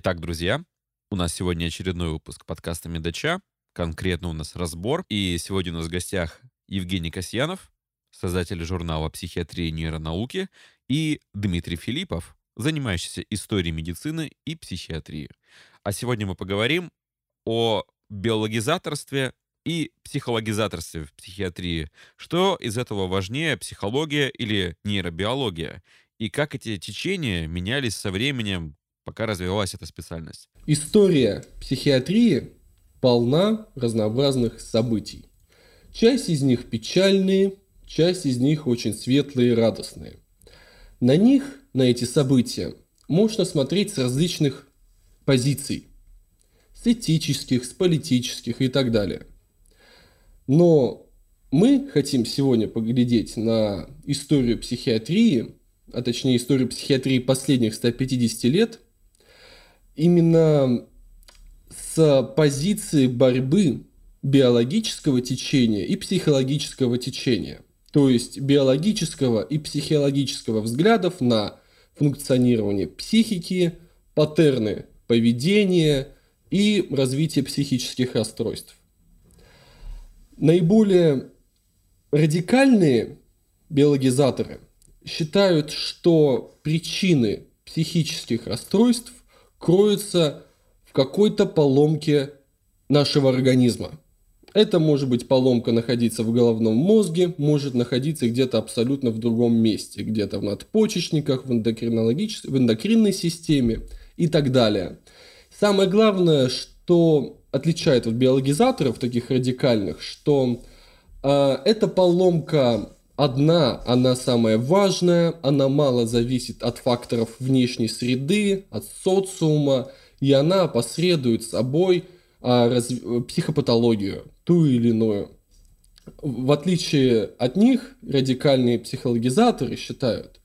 Итак, друзья, у нас сегодня очередной выпуск подкаста «Медача». Конкретно у нас разбор. И сегодня у нас в гостях Евгений Касьянов, создатель журнала «Психиатрия и нейронауки», и Дмитрий Филиппов, занимающийся историей медицины и психиатрии. А сегодня мы поговорим о биологизаторстве и психологизаторстве в психиатрии. Что из этого важнее, психология или нейробиология? И как эти течения менялись со временем, пока развивалась эта специальность? История психиатрии полна разнообразных событий. Часть из них печальные, часть из них очень светлые и радостные. На них, на эти события, можно смотреть с различных позиций. С этических, с политических и так далее. Но мы хотим сегодня поглядеть на историю психиатрии, а точнее историю психиатрии последних 150 лет, именно с позиции борьбы биологического течения и психологического течения, то есть биологического и психологического взглядов на функционирование психики, паттерны поведения и развитие психических расстройств. Наиболее радикальные биологизаторы считают, что причины психических расстройств кроются в какой-то поломке нашего организма. Это может быть поломка находиться в головном мозге, может находиться где-то абсолютно в другом месте, где-то в надпочечниках, в, в эндокринной системе и так далее. Самое главное, что отличает от биологизаторов таких радикальных, что э, эта поломка одна, она самая важная, она мало зависит от факторов внешней среды, от социума, и она посредует собой э, раз, психопатологию, ту или иную. В отличие от них, радикальные психологизаторы считают,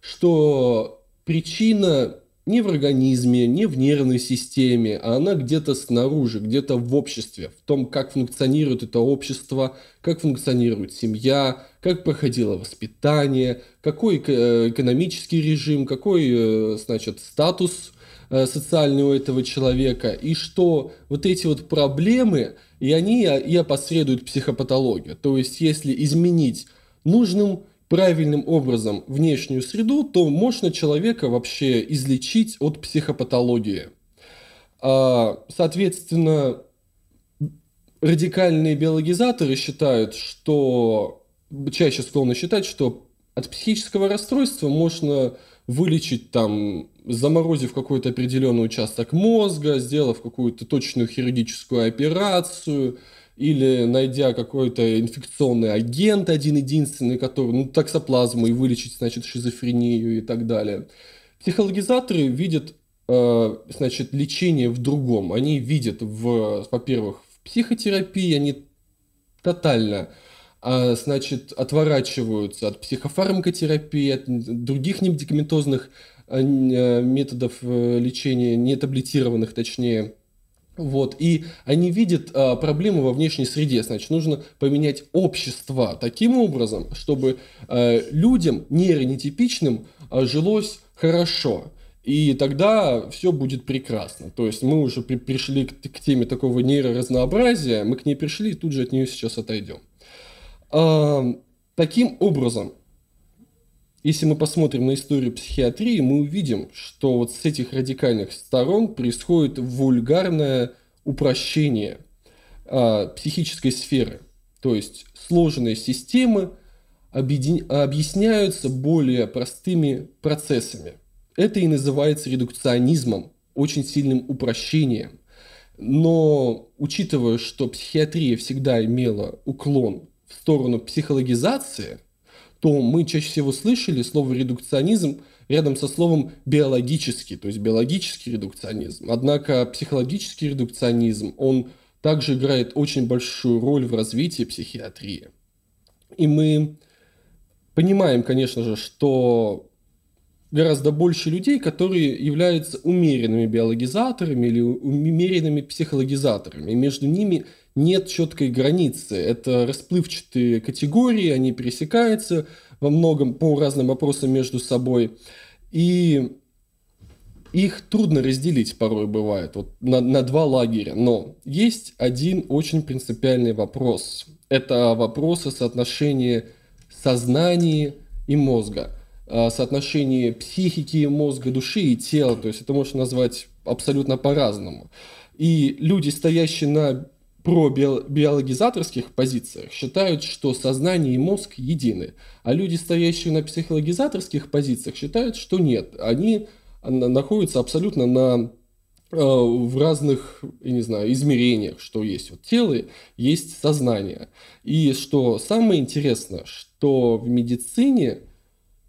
что причина не в организме, не в нервной системе, а она где-то снаружи, где-то в обществе, в том, как функционирует это общество, как функционирует семья, как проходило воспитание, какой э, экономический режим, какой, э, значит, статус э, социальный у этого человека, и что вот эти вот проблемы, и они и опосредуют психопатологию. То есть, если изменить нужным правильным образом внешнюю среду, то можно человека вообще излечить от психопатологии. А, соответственно, радикальные биологизаторы считают, что чаще склонны считать, что от психического расстройства можно вылечить там, заморозив какой-то определенный участок мозга, сделав какую-то точную хирургическую операцию – или найдя какой-то инфекционный агент один-единственный, который, ну, таксоплазму и вылечить, значит, шизофрению и так далее. Психологизаторы видят, э, значит, лечение в другом. Они видят, в, во-первых, в психотерапии, они тотально а, значит, отворачиваются от психофармакотерапии, от других немедикаментозных э, методов э, лечения, не таблетированных, точнее, вот, и они видят а, проблему во внешней среде. Значит, нужно поменять общество таким образом, чтобы а, людям нейронетипичным а, жилось хорошо. И тогда все будет прекрасно. То есть мы уже при, пришли к, к теме такого нейроразнообразия, мы к ней пришли и тут же от нее сейчас отойдем. Таким образом, если мы посмотрим на историю психиатрии, мы увидим, что вот с этих радикальных сторон происходит вульгарное упрощение а, психической сферы. То есть сложные системы объясняются более простыми процессами. Это и называется редукционизмом, очень сильным упрощением. Но учитывая, что психиатрия всегда имела уклон в сторону психологизации – то мы чаще всего слышали слово редукционизм рядом со словом биологический, то есть биологический редукционизм. Однако психологический редукционизм, он также играет очень большую роль в развитии психиатрии. И мы понимаем, конечно же, что гораздо больше людей, которые являются умеренными биологизаторами или умеренными психологизаторами. И между ними нет четкой границы. Это расплывчатые категории, они пересекаются во многом по разным вопросам между собой. И их трудно разделить порой бывает вот, на, на два лагеря. Но есть один очень принципиальный вопрос. Это вопрос о соотношении сознания и мозга. Соотношение психики, мозга, души и тела. То есть это можно назвать абсолютно по-разному. И люди, стоящие на про биологизаторских позициях считают, что сознание и мозг едины, а люди, стоящие на психологизаторских позициях, считают, что нет. Они находятся абсолютно на э, в разных, я не знаю, измерениях, что есть вот тело, есть сознание. И что самое интересное, что в медицине,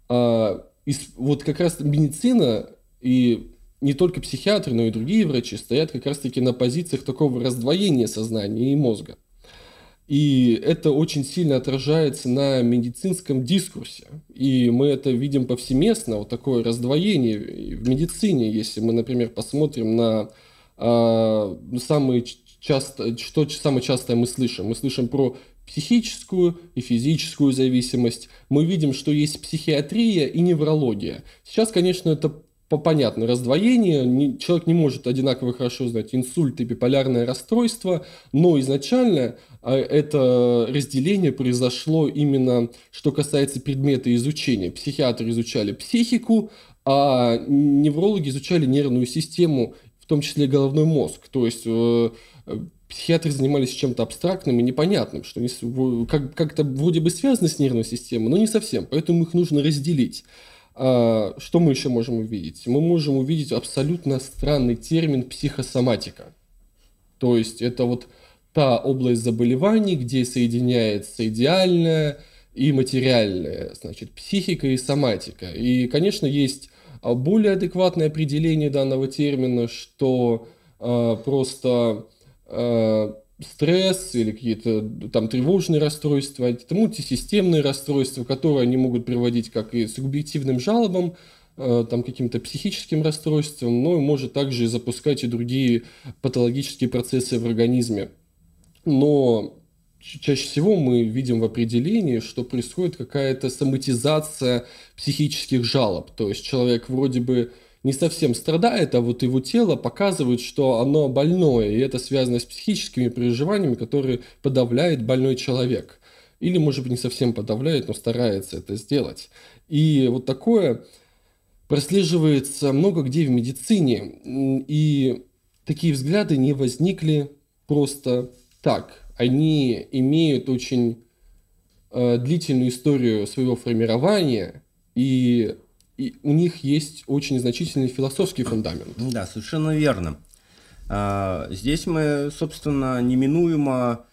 а, вот как раз медицина и не только психиатры, но и другие врачи стоят как раз-таки на позициях такого раздвоения сознания и мозга. И это очень сильно отражается на медицинском дискурсе. И мы это видим повсеместно, вот такое раздвоение в медицине. Если мы, например, посмотрим на э, самые часто, что самое частое мы слышим. Мы слышим про психическую и физическую зависимость. Мы видим, что есть психиатрия и неврология. Сейчас, конечно, это по понятно, раздвоение, человек не может одинаково хорошо знать инсульт и биполярное расстройство, но изначально а, это разделение произошло именно, что касается предмета изучения. Психиатры изучали психику, а неврологи изучали нервную систему, в том числе головной мозг. То есть э, психиатры занимались чем-то абстрактным и непонятным, что как- как-то вроде бы связано с нервной системой, но не совсем, поэтому их нужно разделить. А, что мы еще можем увидеть? Мы можем увидеть абсолютно странный термин психосоматика. То есть это вот та область заболеваний, где соединяется идеальное и материальное, значит, психика и соматика. И, конечно, есть а, более адекватное определение данного термина, что э, просто э, стресс или какие-то там тревожные расстройства, это мультисистемные расстройства, которые они могут приводить как и субъективным жалобам, э, там каким-то психическим расстройством, но может также запускать и другие патологические процессы в организме. Но чаще всего мы видим в определении, что происходит какая-то соматизация психических жалоб. То есть человек вроде бы не совсем страдает, а вот его тело показывает, что оно больное, и это связано с психическими переживаниями, которые подавляет больной человек. Или, может быть, не совсем подавляет, но старается это сделать. И вот такое прослеживается много где в медицине. И такие взгляды не возникли просто так. Они имеют очень э, длительную историю своего формирования, и и у них есть очень значительный философский фундамент. Да, совершенно верно. А, здесь мы, собственно, неминуемо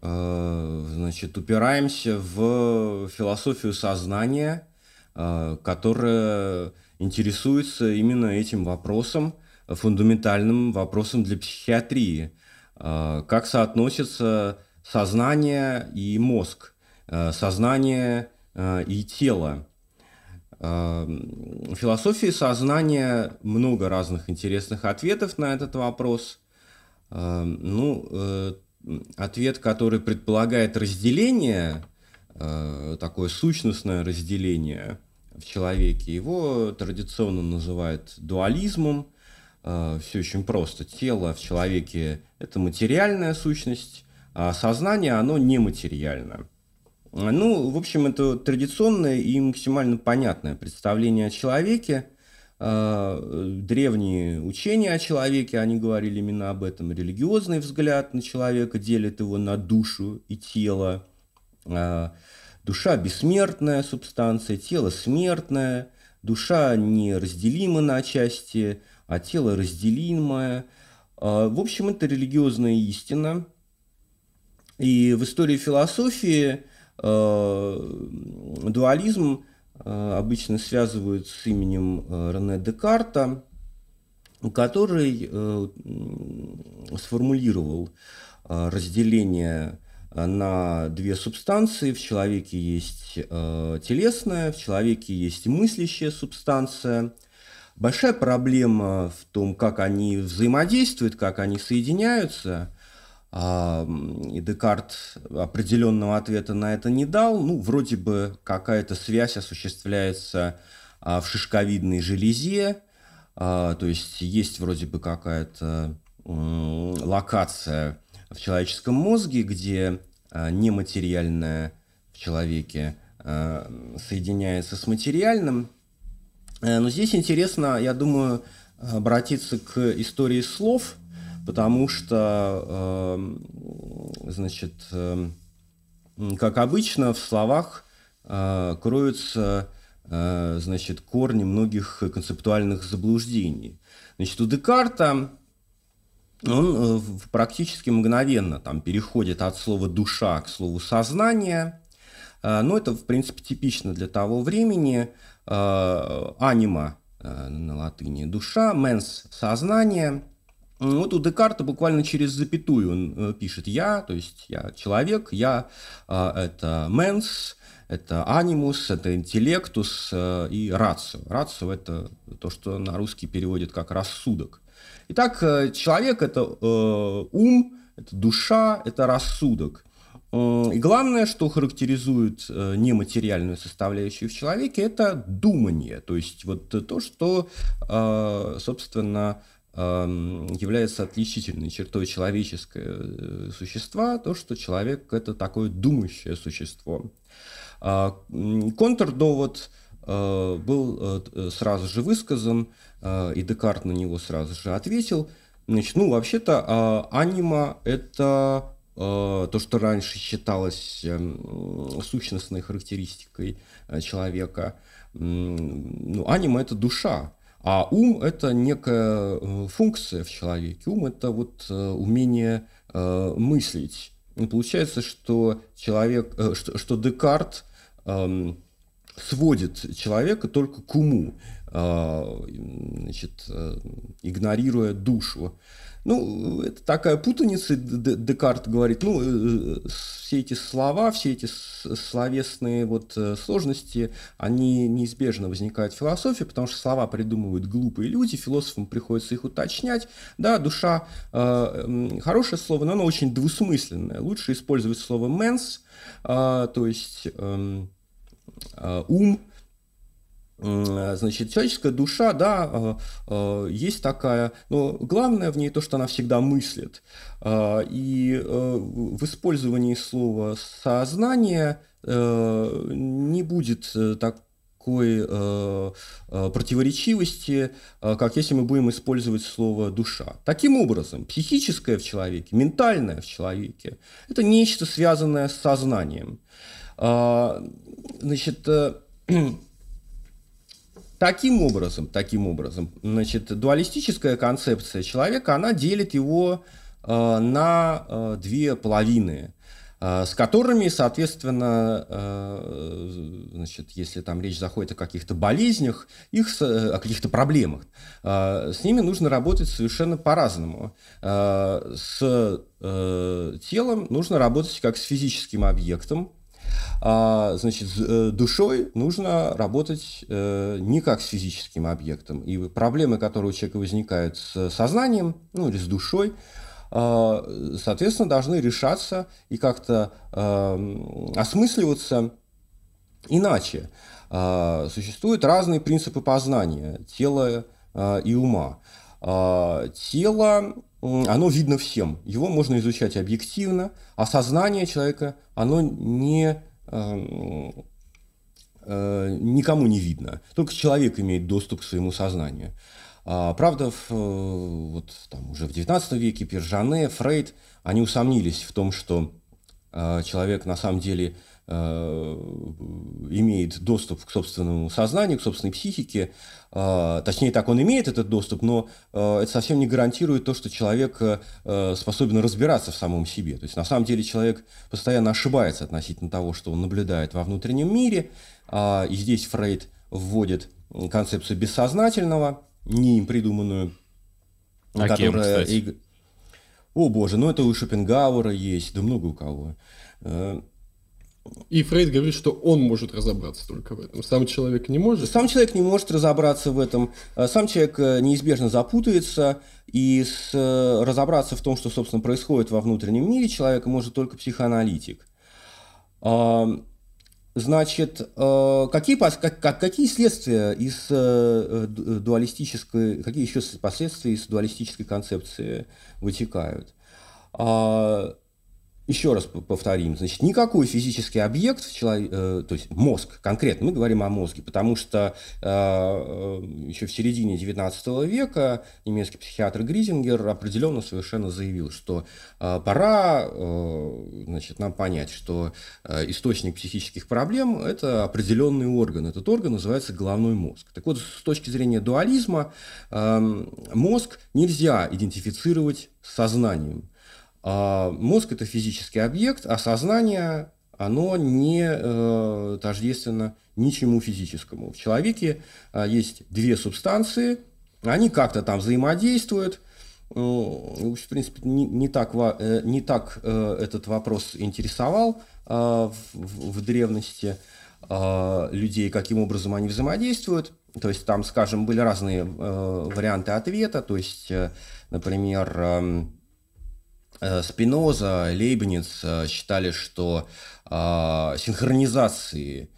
а, значит, упираемся в философию сознания, а, которая интересуется именно этим вопросом, фундаментальным вопросом для психиатрии. Как соотносятся сознание и мозг, сознание и тело. В философии сознания много разных интересных ответов на этот вопрос. Ну, э, ответ, который предполагает разделение, э, такое сущностное разделение в человеке, его традиционно называют дуализмом. Э, Все очень просто. Тело в человеке – это материальная сущность, а сознание, оно нематериальное. Ну, в общем, это традиционное и максимально понятное представление о человеке. А, древние учения о человеке, они говорили именно об этом. Религиозный взгляд на человека делит его на душу и тело. А, душа бессмертная субстанция, тело смертное, душа неразделима на части, а тело разделимое. А, в общем, это религиозная истина. И в истории философии дуализм э, обычно связывают с именем э, Рене Декарта, который сформулировал разделение на две субстанции. В человеке есть телесная, в человеке есть мыслящая субстанция. Большая проблема в том, как они взаимодействуют, как они соединяются. А, и Декарт определенного ответа на это не дал. Ну, вроде бы какая-то связь осуществляется а, в шишковидной железе, то есть есть вроде бы какая-то локация в человеческом мозге, где нематериальное в человеке соединяется с материальным. Но здесь интересно, я думаю, обратиться к истории слов, потому что, значит, как обычно, в словах э, кроются э, значит, корни многих концептуальных заблуждений. Значит, у Декарта он э, практически мгновенно там, переходит от слова «душа» к слову «сознание». Но это, в принципе, типично для того времени. Анима на латыни – душа, менс – сознание – вот у Декарта буквально через запятую он э, пишет «я», то есть «я человек», «я» э, – это «менс», это анимус, это интеллектус э, и рацио. Рацио – это то, что на русский переводит как рассудок. Итак, человек – это ум, это душа, это рассудок. И главное, что характеризует нематериальную составляющую в человеке, это думание. То есть вот то, что, собственно, является отличительной чертой человеческого э, существа, то, что человек – это такое думающее существо. А, контрдовод э, был э, сразу же высказан, и Декарт на него сразу же ответил. Значит, ну, вообще-то, а, анима – это то, что раньше считалось эм, сущностной характеристикой человека. Ну, анима – это душа. А ум – это некая э, функция в человеке. Ум – это вот э, умение э, мыслить. И получается, что человек, что, что Декарт эм, сводит человека только к уму, значит, игнорируя душу. Ну, это такая путаница, Декарт говорит, ну, э, все эти слова, все эти словесные вот э, сложности, они неизбежно возникают в философии, потому что слова придумывают глупые люди, философам приходится их уточнять. Да, душа э, хорошее слово, но оно очень двусмысленное. Лучше использовать слово «mens», э, то есть э, э, ум, Значит, человеческая душа, да, э, э, есть такая, но главное в ней то, что она всегда мыслит. Э, и в использовании слова «сознание» не будет такой противоречивости, как если мы будем использовать слово «душа». Таким образом, психическое в человеке, ментальное в человеке – это нечто, связанное с сознанием. Значит, Таким образом, таким образом, значит, дуалистическая концепция человека, она делит его э, на э, две половины, э, с которыми, соответственно, э, значит, если там речь заходит о каких-то болезнях, их, о каких-то проблемах, э, с ними нужно работать совершенно по-разному. Э, с э, телом нужно работать как с физическим объектом, значит, с э, душой нужно работать э, не как с физическим объектом. И проблемы, которые у человека возникают с сознанием, ну или с душой, а, соответственно, должны решаться и как-то а, осмысливаться иначе. Существуют разные принципы познания тела и ума. Тело, оно видно всем, его можно изучать объективно, а сознание человека, оно не Эм, э, никому не видно. Только человек имеет доступ к своему сознанию. А, правда, в, э, вот, там, уже в XIX веке Пержане, Фрейд, они усомнились в том, что э, человек на самом деле Э, имеет доступ к собственному сознанию, к собственной психике. Э, точнее, так он имеет этот доступ, но э, это совсем не гарантирует то, что человек способен разбираться в самом себе. То есть, на самом деле, человек постоянно ошибается относительно того, что он наблюдает во внутреннем мире. А, и здесь Фрейд вводит концепцию бессознательного, не им придуманную, а которая... Кем, О боже, ну это у Шопенгауэра есть, да много у кого. И Фрейд говорит, что он может разобраться только в этом. Сам человек не может. Сам человек не может разобраться в этом. Э, сам человек э, неизбежно запутается. И с, э, разобраться в том, что, собственно, происходит во внутреннем мире человека, может только психоаналитик. Значит, э, какие, как, какие следствия из дуалистической, какие еще последствия из дуалистической концепции вытекают? Еще раз повторим, значит, никакой физический объект, человек, э, то есть мозг, конкретно, мы говорим о мозге, потому что э, э еще в середине 19 века немецкий психиатр Гризингер определенно совершенно заявил, что пора значит, нам понять, что источник психических проблем – это определенный орган. Этот орган называется головной мозг. Так вот, с точки зрения дуализма, э, мозг нельзя идентифицировать с сознанием. А мозг – это физический объект, а сознание, оно не э, тождественно ничему физическому. В человеке э, есть две субстанции, они как-то там взаимодействуют. Ну, в принципе, не, не так, э, не так э, этот вопрос интересовал э, в, в древности э, людей, каким образом они взаимодействуют. То есть там, скажем, были разные э, варианты ответа. То есть, э, например, э, Спиноза, Лейбниц э, считали, что э, синхронизации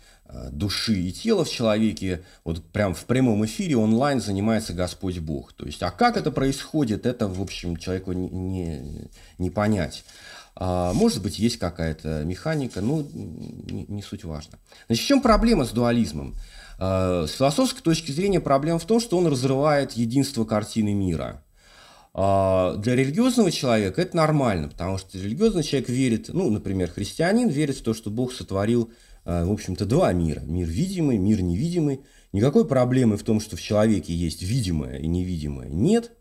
души и тела в человеке, вот прям в прямом эфире онлайн занимается Господь Бог. То есть, а как это происходит, это, в общем, человеку не, не, не понять. А, может быть, есть какая-то механика, но не, не суть важно. Значит, в чем проблема с дуализмом? С философской точки зрения проблема в том, что он разрывает единство картины мира – а, для религиозного человека это нормально, потому что религиозный человек верит, ну, например, христианин верит в то, что Бог сотворил, а, в общем-то, два мира. Мир видимый, мир невидимый. Никакой проблемы в том, что в человеке есть видимое и невидимое, нет.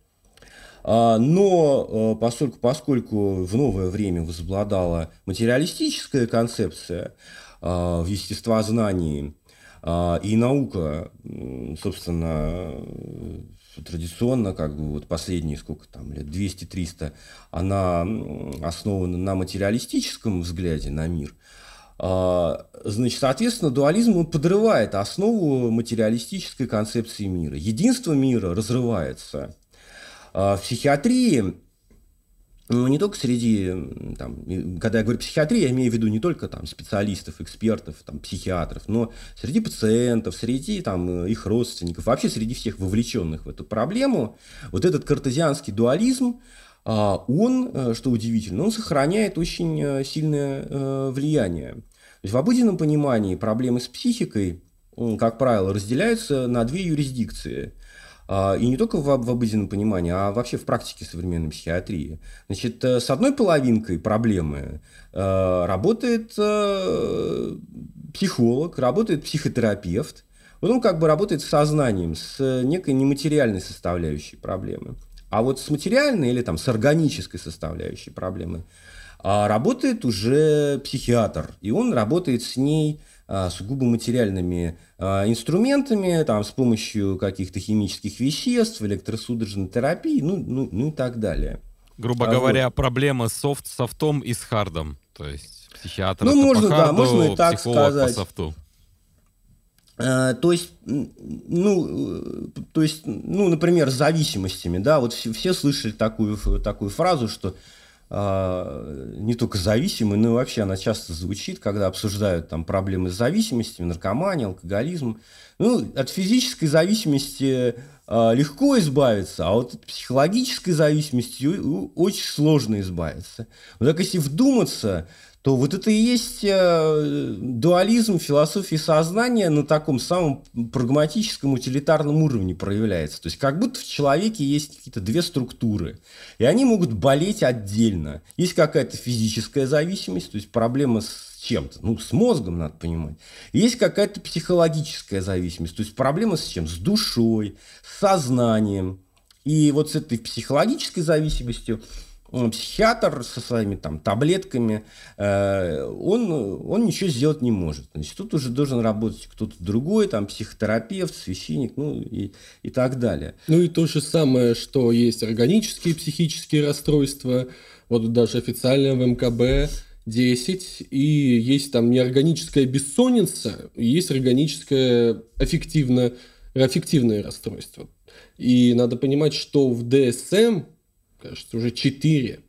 А, но поскольку, поскольку в новое время возобладала материалистическая концепция в естествознании, и наука, собственно, традиционно, как бы вот последние сколько там лет, 200-300, она основана на материалистическом взгляде на мир. А, значит, соответственно, дуализм он подрывает основу материалистической концепции мира. Единство мира разрывается. А, в психиатрии не только среди, там, когда я говорю психиатрия, я имею в виду не только там, специалистов, экспертов, там, психиатров, но среди пациентов, среди там, их родственников, вообще среди всех вовлеченных в эту проблему, вот этот картезианский дуализм, а, он, э, что удивительно, он сохраняет очень э, сильное э, влияние. То есть в обыденном понимании проблемы с психикой, как правило, разделяются на две юрисдикции – и не только в, обыденном понимании, а вообще в практике современной психиатрии. Значит, э, с одной половинкой проблемы э, работает э, психолог, работает психотерапевт, вот он как бы работает с сознанием, с некой нематериальной составляющей проблемы. А вот с материальной или там с органической составляющей проблемы а, работает уже психиатр, и он работает с ней а, сугубо материальными а, инструментами, там, с помощью каких-то химических веществ, электросудорожной терапии, ну, ну, ну и так далее. Грубо а говоря, вот. проблема софт, софтом и с хардом. То есть психиатр ну, можно, по харду, да, можно и так сказать. по софту. А, то есть, ну, то есть, ну, например, с зависимостями, да, вот все, все слышали такую, такую фразу, что а, не только зависимый, но и вообще она часто звучит, когда обсуждают там проблемы с зависимостью, наркомания, алкоголизм. Ну, от физической зависимости э, легко избавиться, а вот от психологической зависимости очень сложно избавиться. Вот так если вдуматься, то вот это и есть э, дуализм философии сознания на таком самом прагматическом, утилитарном уровне проявляется. То есть как будто в человеке есть какие-то две структуры, и они могут болеть отдельно. Есть какая-то физическая зависимость, то есть проблема с чем-то, ну, с мозгом, надо понимать. Есть какая-то психологическая зависимость, то есть проблема с чем? С душой, с сознанием. И вот с этой психологической зависимостью психиатр со своими там таблетками, э, он, он ничего сделать не может. Значит, тут уже должен работать кто-то другой, там психотерапевт, священник, ну и, и так далее. Ну и то же самое, что есть органические психические расстройства, вот даже официально в МКБ 10, и есть там неорганическая бессонница, есть органическое аффективное, аффективное расстройство. И надо понимать, что в ДСМ кажется, уже четыре.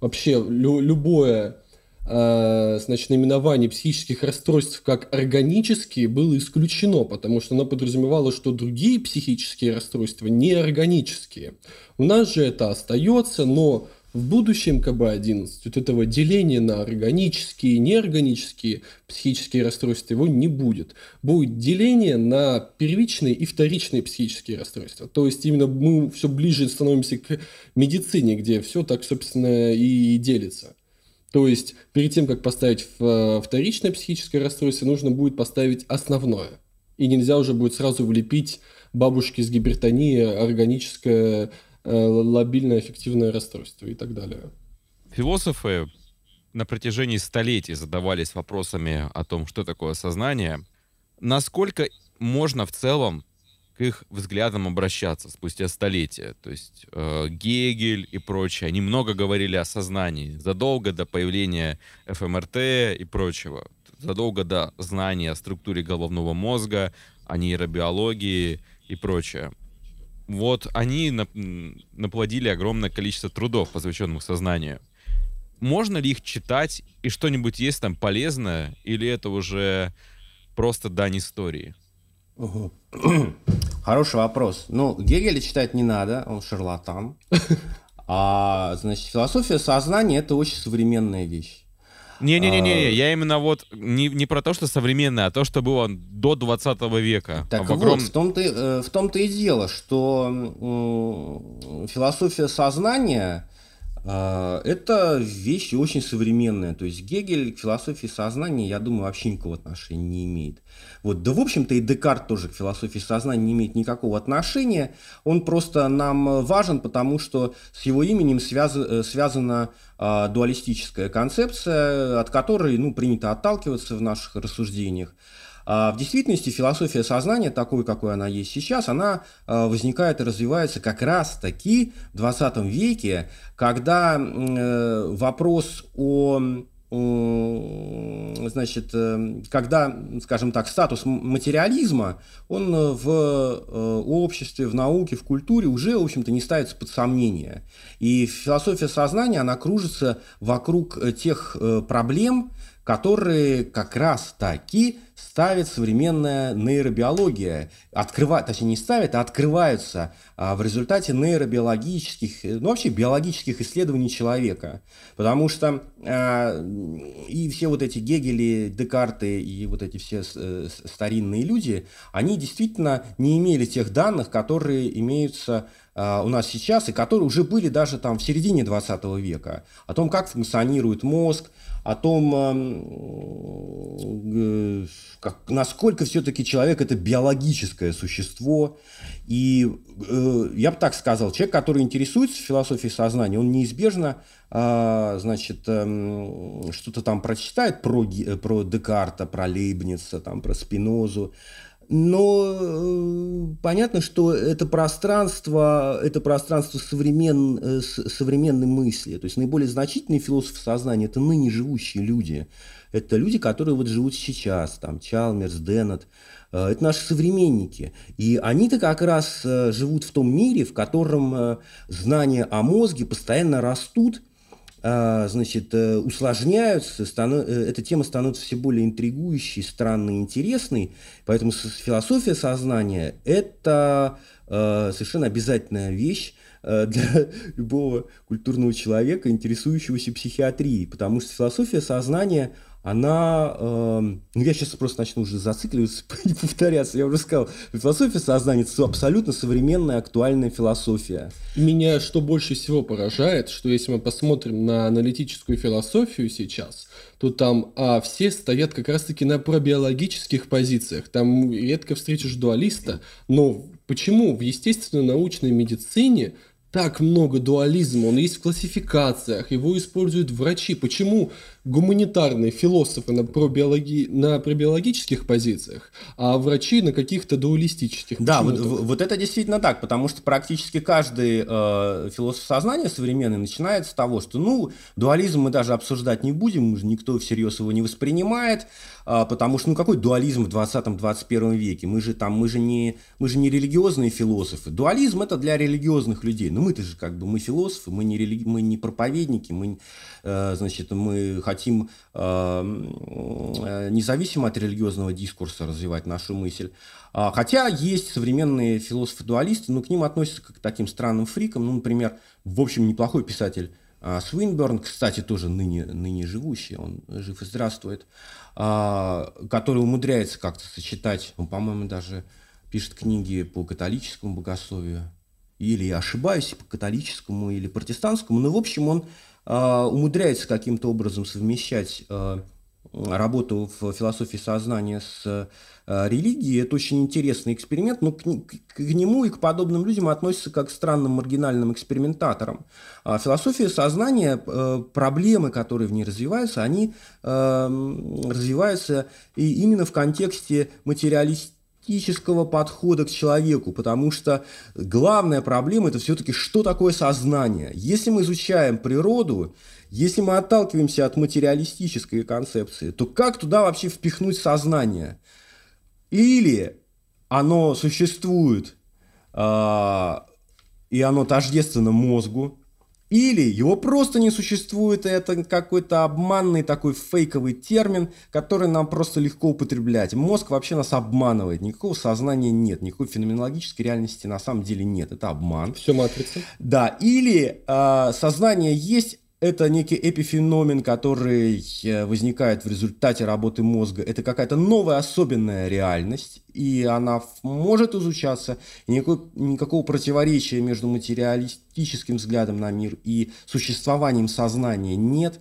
Вообще лю- любое э, значит, наименование психических расстройств как органические было исключено, потому что оно подразумевало, что другие психические расстройства не органические. У нас же это остается, но в будущем КБ-11 вот этого деления на органические и неорганические психические расстройства его не будет. Будет деление на первичные и вторичные психические расстройства. То есть именно мы все ближе становимся к медицине, где все так, собственно, и делится. То есть перед тем, как поставить вторичное психическое расстройство, нужно будет поставить основное. И нельзя уже будет сразу влепить бабушки с гипертонией органическое Э, лобильное эффективное расстройство и так далее. Философы на протяжении столетий задавались вопросами о том, что такое сознание. Насколько можно в целом к их взглядам обращаться спустя столетия. То есть э, Гегель и прочее, они много говорили о сознании задолго до появления ФМРТ и прочего, задолго до знания о структуре головного мозга, о нейробиологии и прочее вот они наплодили огромное количество трудов, посвященных сознанию. Можно ли их читать, и что-нибудь есть там полезное, или это уже просто дань истории? Угу. Хороший вопрос. Ну, Гегеля читать не надо, он шарлатан. А, значит, философия сознания – это очень современная вещь. Не-не-не, а... я именно вот не, не про то, что современное, а то, что было до 20 века. Так в огром... вот, в том-то, э, в том-то и дело, что философия сознания э, это вещь очень современная. То есть Гегель к философии сознания, я думаю, вообще никакого отношения не имеет. Вот, да, в общем-то, и Декарт тоже к философии сознания не имеет никакого отношения. Он просто нам важен, потому что с его именем связ... Э, связана э, дуалистическая концепция, от которой ну, принято отталкиваться в наших рассуждениях. А в действительности философия сознания, такой, какой она есть сейчас, она э, возникает и развивается как раз таки в 20 веке, когда э, вопрос о значит, э, когда, скажем так, статус материализма, он э, в э, обществе, в науке, в культуре уже, в общем-то, не ставится под сомнение. И философия сознания, она кружится вокруг тех проблем, которые как раз таки ставит современная нейробиология. Открывает, точнее не ставит, а открываются а, в результате нейробиологических, ну вообще биологических исследований человека. Потому что а, и все вот эти Гегели, Декарты и вот эти все э, старинные люди, они действительно не имели тех данных, которые имеются а, у нас сейчас и которые уже были даже там в середине 20 века. О том, как функционирует мозг, о том, э, как, насколько все-таки человек это биологическое существо. И э, я бы так сказал, человек, который интересуется философией сознания, он неизбежно э, значит, э, что-то там прочитает про, про Декарта, про Лейбница, там, про Спинозу, но э, понятно, что это пространство, это пространство современ, э, современной мысли. То есть наиболее значительные философы сознания – это ныне живущие люди. Это люди, которые вот живут сейчас, там, Чалмерс, Деннет. Э, это наши современники. И они-то как раз живут в том мире, в котором знания о мозге постоянно растут – значит, э, усложняются. Э, эта тема становится все более интригующей, странной, интересной. Поэтому философия сознания – это э, совершенно обязательная вещь для любого культурного человека, интересующегося психиатрией, потому что философия сознания – она, э, ну я сейчас просто начну уже зацикливаться и повторяться, я уже сказал, философия сознания – это абсолютно современная актуальная философия. Меня что больше всего поражает, что если мы посмотрим на аналитическую философию сейчас, то там а, все стоят как раз-таки на пробиологических позициях, там редко встретишь дуалиста, но почему в естественно-научной медицине так много дуализма, он есть в классификациях, его используют врачи. Почему гуманитарные философы на, пробиологи... на пробиологических позициях, а врачи на каких-то дуалистических. Да, вот, вот это действительно так, потому что практически каждый э, философ сознания современный начинает с того, что ну, дуализм мы даже обсуждать не будем, никто всерьез его не воспринимает, э, потому что ну какой дуализм в 20-21 веке? Мы же там, мы же не, мы же не религиозные философы. Дуализм это для религиозных людей. Ну Ну, мы-то же как бы, мы философы, мы не, религи... мы не проповедники, мы, э, значит, мы хотим э, независимо от религиозного дискурса развивать нашу мысль. А, хотя есть современные философы-дуалисты, но к ним относятся как к таким странным фрикам. Ну, например, в общем, неплохой писатель а, Свинберн, кстати, тоже ныне, ныне живущий, он жив и здравствует, а, который умудряется как-то сочетать, он, по-моему, даже пишет книги по католическому богословию, или я ошибаюсь, по католическому или протестантскому, но, в общем, он умудряется каким-то образом совмещать работу в философии сознания с э, религией. Это очень интересный эксперимент, но к, нему и к подобным людям относятся как к странным маргинальным экспериментаторам. А философия сознания, проблемы, которые в ней развиваются, они развиваются и именно в контексте материалистического подхода к человеку, потому что главная проблема это все-таки что такое сознание. Если мы изучаем природу, если мы отталкиваемся от материалистической концепции, то как туда вообще впихнуть сознание? Или оно существует, э, и оно тождественно мозгу, или его просто не существует, и это какой-то обманный такой фейковый термин, который нам просто легко употреблять. Мозг вообще нас обманывает, никакого сознания нет, никакой феноменологической реальности на самом деле нет, это обман. Все матрица. Да, или э, сознание есть, это некий эпифеномен, который э, возникает в результате работы мозга. Это какая-то новая особенная реальность, и она может изучаться. Никакого, никакого противоречия между материалистическим взглядом на мир и существованием сознания нет.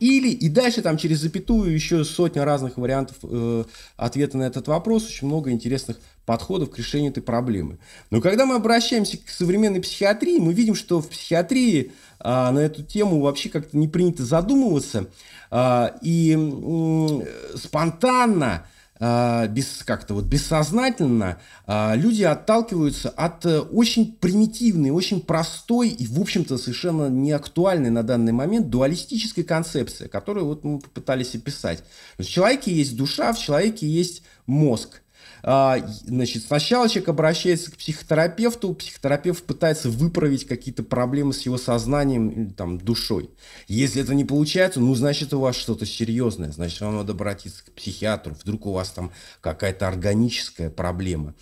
Или, и дальше там через запятую еще сотня разных вариантов э, ответа на этот вопрос, очень много интересных подходов к решению этой проблемы. Но когда мы обращаемся к современной психиатрии, мы видим, что в психиатрии а, на эту тему вообще как-то не принято задумываться. А, и м, спонтанно а, без как-то вот бессознательно а, люди отталкиваются от э, очень примитивной, очень простой и, в общем-то, совершенно не актуальной на данный момент дуалистической концепции, которую вот мы попытались описать. В человеке есть душа, в человеке есть мозг. А, значит, сначала человек обращается к психотерапевту, психотерапевт пытается выправить какие-то проблемы с его сознанием или там, душой. Если это не получается, ну, значит, у вас что-то серьезное, значит, вам надо обратиться к психиатру, вдруг у вас там какая-то органическая проблема.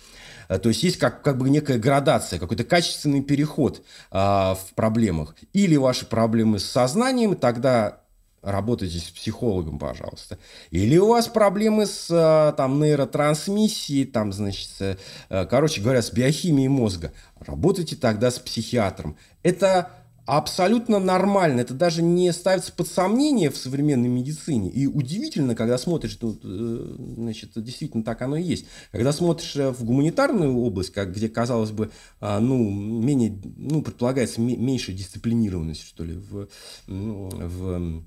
А, то есть есть как, как бы некая градация, какой-то качественный переход а, в проблемах. Или ваши проблемы с сознанием, тогда Работайте с психологом, пожалуйста. Или у вас проблемы с э, там, нейротрансмиссией, там, значит, э, короче говоря, с биохимией мозга. Работайте тогда с психиатром. Это абсолютно нормально. Это даже не ставится под сомнение в современной медицине. И удивительно, когда смотришь, ну, э, значит, действительно так оно и есть. Когда смотришь в гуманитарную область, как, где, казалось бы, ну, менее, ну, предполагается меньше дисциплинированность, что ли, в, ну, в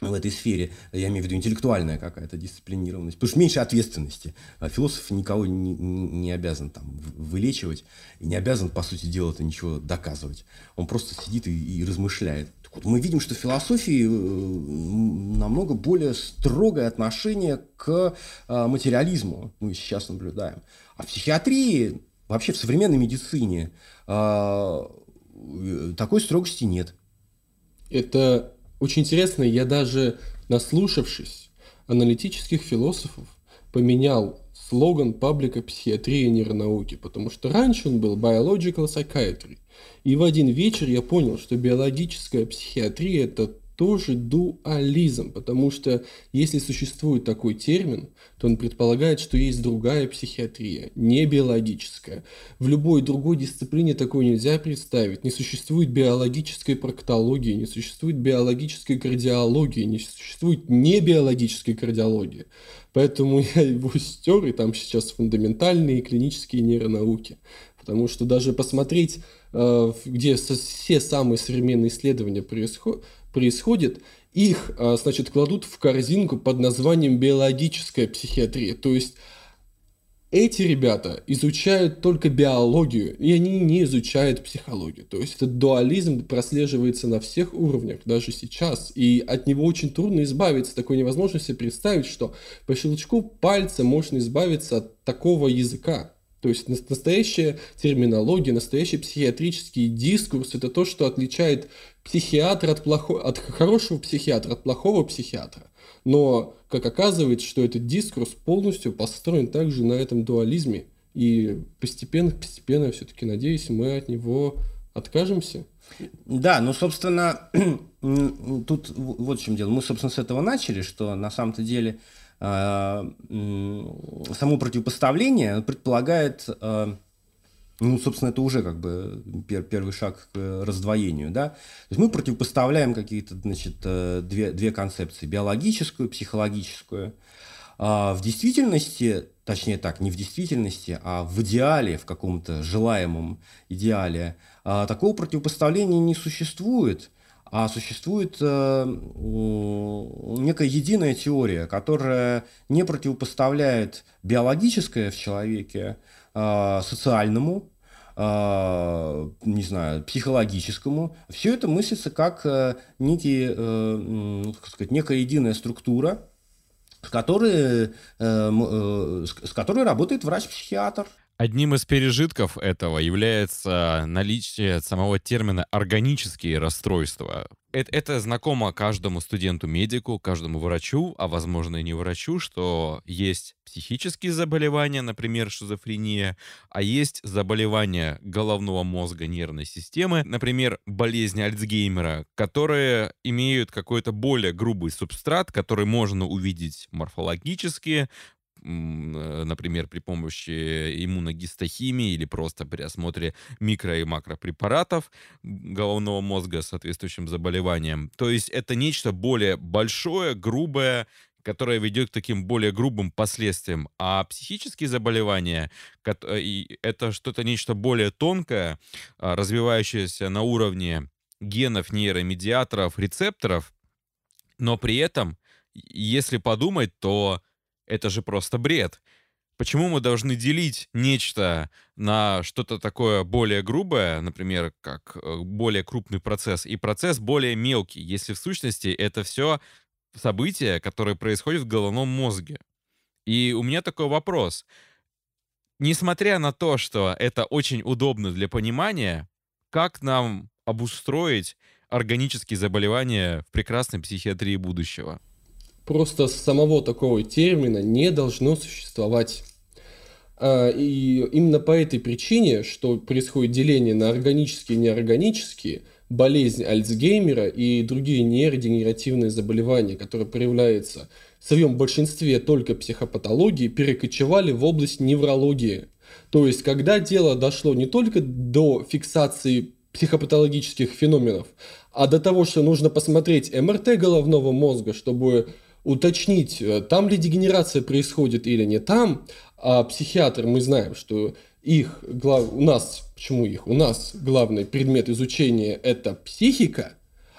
в этой сфере, я имею в виду интеллектуальная какая-то дисциплинированность, потому что меньше ответственности. А философ никого не, не обязан там вылечивать и не обязан, по сути дела, это ничего доказывать. Он просто сидит и, и размышляет. Так вот, мы видим, что в философии э, намного более строгое отношение к а, материализму мы сейчас наблюдаем. А в психиатрии, вообще в современной медицине э, такой строгости нет. Это очень интересно, я даже наслушавшись аналитических философов, поменял слоган паблика «Психиатрия и нейронауки», потому что раньше он был «Biological Psychiatry». И в один вечер я понял, что биологическая психиатрия – это тоже дуализм, потому что если существует такой термин, то он предполагает, что есть другая психиатрия, не биологическая. В любой другой дисциплине такое нельзя представить. Не существует биологической проктологии, не существует биологической кардиологии, не существует небиологической кардиологии. Поэтому я его стер, и там сейчас фундаментальные клинические нейронауки. Потому что даже посмотреть, э, где все самые современные исследования происходят, происходит, их, а, значит, кладут в корзинку под названием биологическая психиатрия. То есть эти ребята изучают только биологию, и они не изучают психологию. То есть этот дуализм прослеживается на всех уровнях, даже сейчас. И от него очень трудно избавиться. Такой невозможно себе представить, что по щелчку пальца можно избавиться от такого языка. То есть настоящая терминология, настоящий психиатрический дискурс – это то, что отличает психиатра от, плохо... от хорошего психиатра, от плохого психиатра. Но, как оказывается, что этот дискурс полностью построен также на этом дуализме. И постепенно, постепенно, все-таки, надеюсь, мы от него откажемся. Да, ну, собственно, тут вот в чем дело. Мы, собственно, с этого начали, что на самом-то деле а, само противопоставление предполагает, а, ну, собственно, это уже как бы первый шаг к раздвоению, да. То есть мы противопоставляем какие-то, значит, э, две, две концепции, биологическую, психологическую. А в действительности, точнее так, не в действительности, а в идеале, в каком-то желаемом идеале, такого противопоставления не существует – а существует э, некая единая теория, которая не противопоставляет биологическое в человеке э, социальному, э, не знаю, психологическому. Все это мыслится как э, некий, э, как сказать, некая единая структура, с которой, э, э, с которой работает врач-психиатр. Одним из пережитков этого является наличие самого термина «органические расстройства». Это, это знакомо каждому студенту-медику, каждому врачу, а возможно и не врачу, что есть психические заболевания, например, шизофрения, а есть заболевания головного мозга, нервной системы, например, болезни Альцгеймера, которые имеют какой-то более грубый субстрат, который можно увидеть морфологически, например, при помощи иммуногистохимии или просто при осмотре микро- и макропрепаратов головного мозга с соответствующим заболеванием. То есть это нечто более большое, грубое, которое ведет к таким более грубым последствиям. А психические заболевания э, — это что-то нечто более тонкое, а, развивающееся на уровне генов, нейромедиаторов, рецепторов, но при этом, если подумать, то это же просто бред. Почему мы должны делить нечто на что-то такое более грубое, например, как э, более крупный процесс, и процесс более мелкий, если в сущности это все события, которые происходят в головном мозге? И у меня такой вопрос. Несмотря на то, что это очень удобно для понимания, как нам обустроить органические заболевания в прекрасной психиатрии будущего? Просто самого такого термина не должно существовать. А, и именно по этой причине, что происходит деление на органические и неорганические, болезнь Альцгеймера и другие нейродегенеративные заболевания, которые проявляются в своем большинстве только психопатологии, перекочевали в область неврологии. То есть, когда дело дошло не только до фиксации психопатологических феноменов, а до того, что нужно посмотреть МРТ головного мозга, чтобы уточнить, э, там ли дегенерация происходит или не там, а психиатр, мы знаем, что их, глав... у нас, почему их, у нас главный предмет изучения это психика,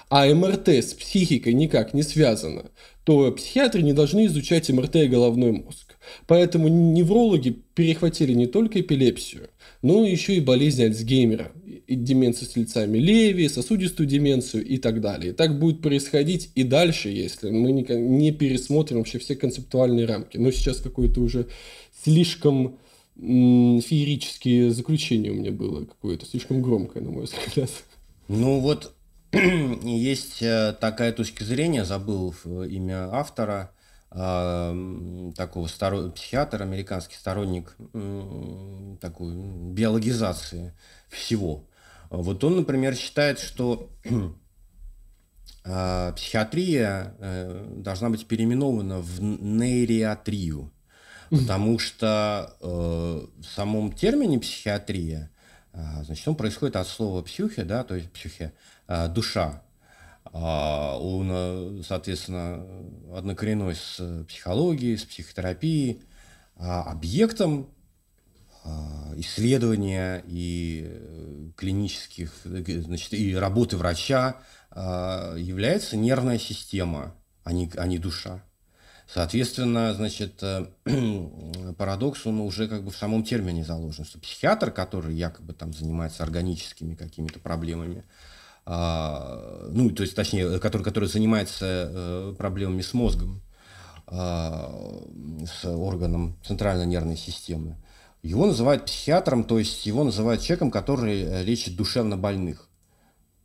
а МРТ с психикой никак не связано, то психиатры не должны изучать МРТ и головной мозг. Поэтому неврологи перехватили не только эпилепсию, но еще и болезнь Альцгеймера, и деменцию с лицами Леви, сосудистую деменцию и так далее. И так будет происходить и дальше, если мы не пересмотрим вообще все концептуальные рамки. Но сейчас какое-то уже слишком феерические заключение у меня было какое-то, слишком громкое, на мой взгляд. Ну вот есть э, такая точка зрения, забыл имя автора, такого сторо... психиатр, американский сторонник такой биологизации всего. Вот он, например, считает, что а, психиатрия э, должна быть переименована в нейриатрию, потому что э, в самом термине психиатрия, а, значит, он происходит от слова псюхе, да, то есть псюхе, а, душа, он, соответственно, однокоренной с психологией, с психотерапией, объектом а, исследования и э, клинических, значит, и работы врача а, является нервная система, а не, а не душа. Соответственно, значит, э, парадокс, он уже как бы в самом термине заложен, что психиатр, который якобы там занимается органическими какими-то проблемами, а, ну, то есть, точнее, который, который занимается э, проблемами с мозгом, с органом центральной нервной системы, его называют психиатром, то есть его называют человеком, который э, лечит душевно больных.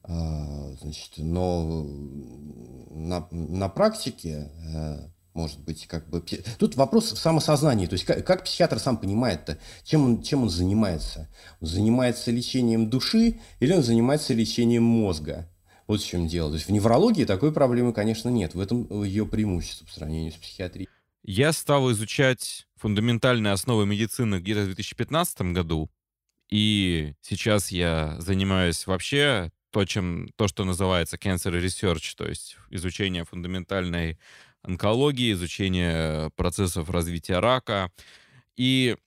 А, значит, но на, на практике, э, может быть, как бы... Тут вопрос в самосознании. То есть как, как психиатр сам понимает-то, чем он, чем он занимается? Он занимается лечением души или он занимается лечением мозга? Вот в чем дело. То есть в неврологии такой проблемы, конечно, нет. В этом ее преимущество по сравнению с психиатрией. Я стал изучать фундаментальные основы медицины где-то в 2015 году, и сейчас я занимаюсь вообще то, чем, то, что называется cancer research, то есть изучение фундаментальной онкологии, изучение процессов развития рака. И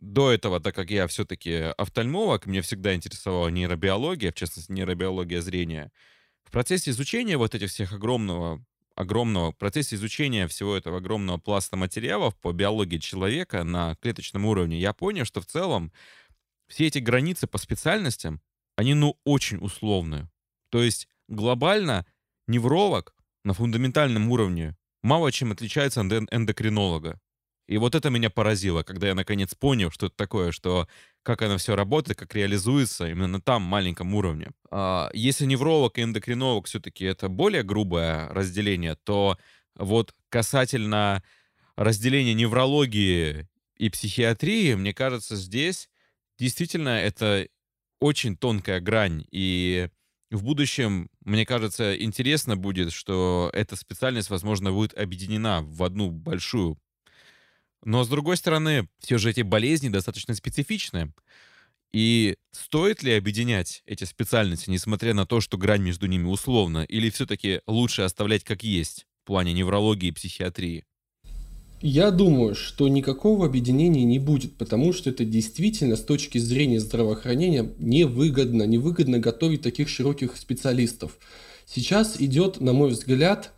до этого, так как я все-таки офтальмолог, мне всегда интересовала нейробиология, в частности, нейробиология зрения. В процессе изучения вот этих всех огромного огромного, в процессе изучения всего этого огромного пласта материалов по биологии человека на клеточном уровне, я понял, что в целом все эти границы по специальностям, они, ну, очень условные. То есть глобально невролог на фундаментальном уровне мало чем отличается от эндокринолога. И вот это меня поразило, когда я наконец понял, что это такое, что как оно все работает, как реализуется именно на там маленьком уровне. А, если невролог и эндокринолог все-таки это более грубое разделение, то вот касательно разделения неврологии и психиатрии, мне кажется, здесь действительно это очень тонкая грань. И в будущем, мне кажется, интересно будет, что эта специальность, возможно, будет объединена в одну большую но, с другой стороны, все же эти болезни достаточно специфичны. И стоит ли объединять эти специальности, несмотря на то, что грань между ними условна, или все-таки лучше оставлять как есть в плане неврологии и психиатрии? Я думаю, что никакого объединения не будет, потому что это действительно с точки зрения здравоохранения невыгодно, невыгодно готовить таких широких специалистов. Сейчас идет, на мой взгляд,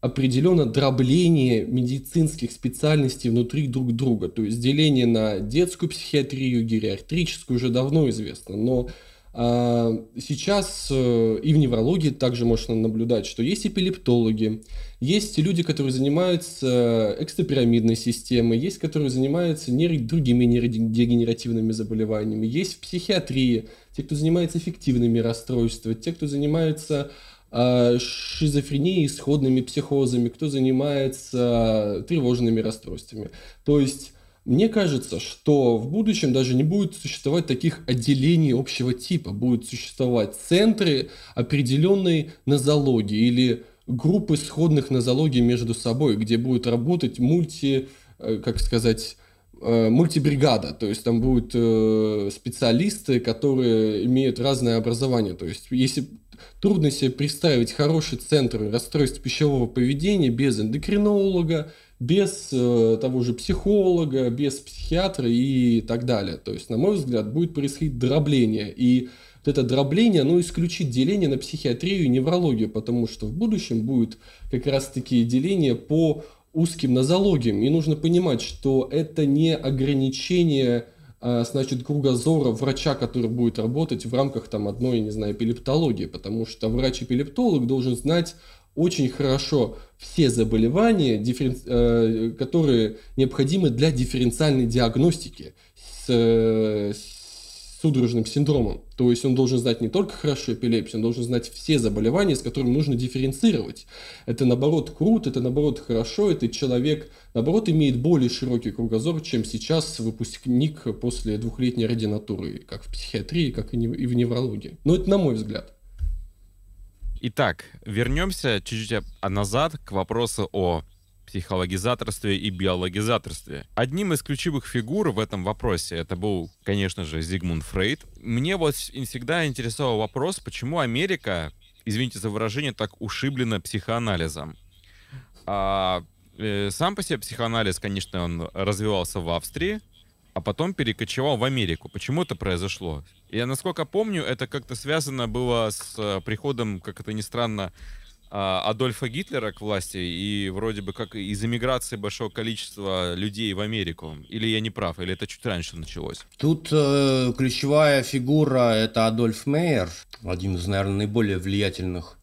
определенно дробление медицинских специальностей внутри друг друга. То есть деление на детскую психиатрию, гериатрическую уже давно известно. Но сейчас э, и в неврологии также можно наблюдать, что есть эпилептологи, есть люди, которые занимаются экстопирамидной системой, есть, которые занимаются нейро... другими нейродегенеративными заболеваниями, есть в психиатрии те, кто занимается эффективными расстройствами, те, кто занимается а, шизофренией, сходными психозами, кто занимается тревожными расстройствами. То есть мне кажется, что в будущем даже не будет существовать таких отделений общего типа. Будут существовать центры определенной нозологии или группы сходных нозологий между собой, где будет работать мульти, э, как сказать, э, мультибригада, то есть там будут э, специалисты, которые имеют разное образование. То есть если Трудно себе представить хороший центр расстройств пищевого поведения без эндокринолога, без э, того же психолога, без психиатра и так далее. То есть, на мой взгляд, будет происходить дробление. И вот это дробление, оно исключит деление на психиатрию и неврологию, потому что в будущем будет как раз-таки деление по узким нозологиям. И нужно понимать, что это не ограничение значит, кругозора врача, который будет работать в рамках там одной, не знаю, эпилептологии, потому что врач-эпилептолог должен знать очень хорошо все заболевания, дифферен... Э, которые необходимы для дифференциальной диагностики с, с судорожным синдромом. То есть он должен знать не только хорошо эпилепсию, он должен знать все заболевания, с которыми нужно дифференцировать. Это наоборот круто, это наоборот хорошо, это человек, наоборот, имеет более широкий кругозор, чем сейчас выпускник после двухлетней ординатуры, как в психиатрии, как и в неврологии. Но это на мой взгляд. Итак, вернемся чуть-чуть назад к вопросу о психологизаторстве и биологизаторстве. Одним из ключевых фигур в этом вопросе это был, конечно же, Зигмунд Фрейд. Мне вот всегда интересовал вопрос, почему Америка, извините за выражение, так ушиблена психоанализом. А, э, сам по себе психоанализ, конечно, он развивался в Австрии, а потом перекочевал в Америку. Почему это произошло? Я, насколько помню, это как-то связано было с э, приходом, как это ни странно, Адольфа Гитлера к власти и вроде бы как из эмиграции большого количества людей в Америку. Или я не прав, или это чуть раньше началось? Тут э, ключевая фигура это Адольф Мейер, один из, наверное, наиболее влиятельных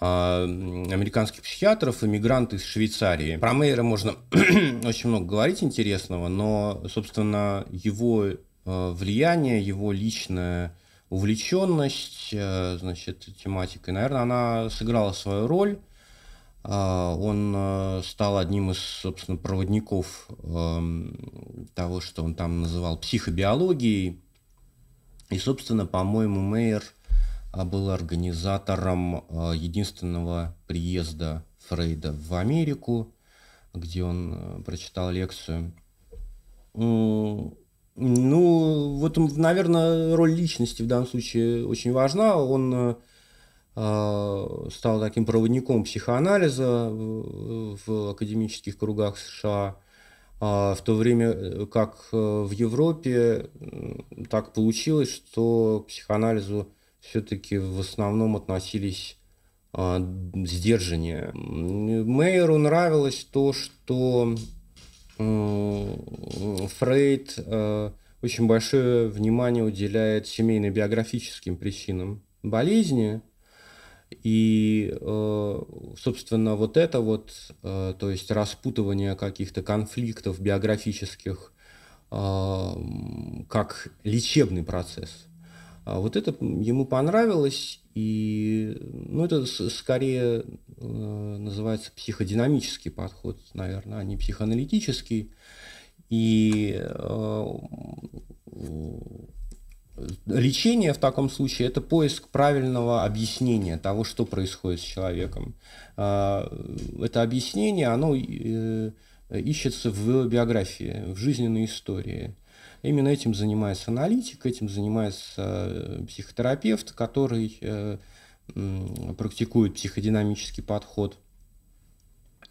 а, американских психиатров, иммигрант из Швейцарии. Про Мейера можно очень много говорить интересного, но, собственно, его влияние, его личная увлеченность, значит, тематикой, наверное, она сыграла свою роль. А, он стал одним из, собственно, проводников эм, того, что он там называл психобиологией. И, собственно, по-моему, Мейер – был организатором единственного приезда Фрейда в Америку, где он э, прочитал лекцию. Ну, вот, наверное, роль личности в данном случае очень важна. Он э, а, стал таким проводником психоанализа в академических кругах США, в то время э, как в Европе так получилось, что к психоанализу все-таки в основном относились а, сдержаннее. Мейеру нравилось то, что Фрейд а, очень большое внимание уделяет семейно-биографическим причинам болезни. И, а, собственно, вот это вот, а, то есть распутывание каких-то конфликтов биографических как лечебный процесс – вот это ему понравилось, и ну, это скорее э, называется психодинамический подход, наверное, а не психоаналитический. И э, лечение в таком случае это поиск правильного объяснения того, что происходит с человеком. Э, это объяснение, оно э, ищется в биографии, в жизненной истории. Именно этим занимается аналитик, этим занимается э, психотерапевт, который э, практикует психодинамический подход.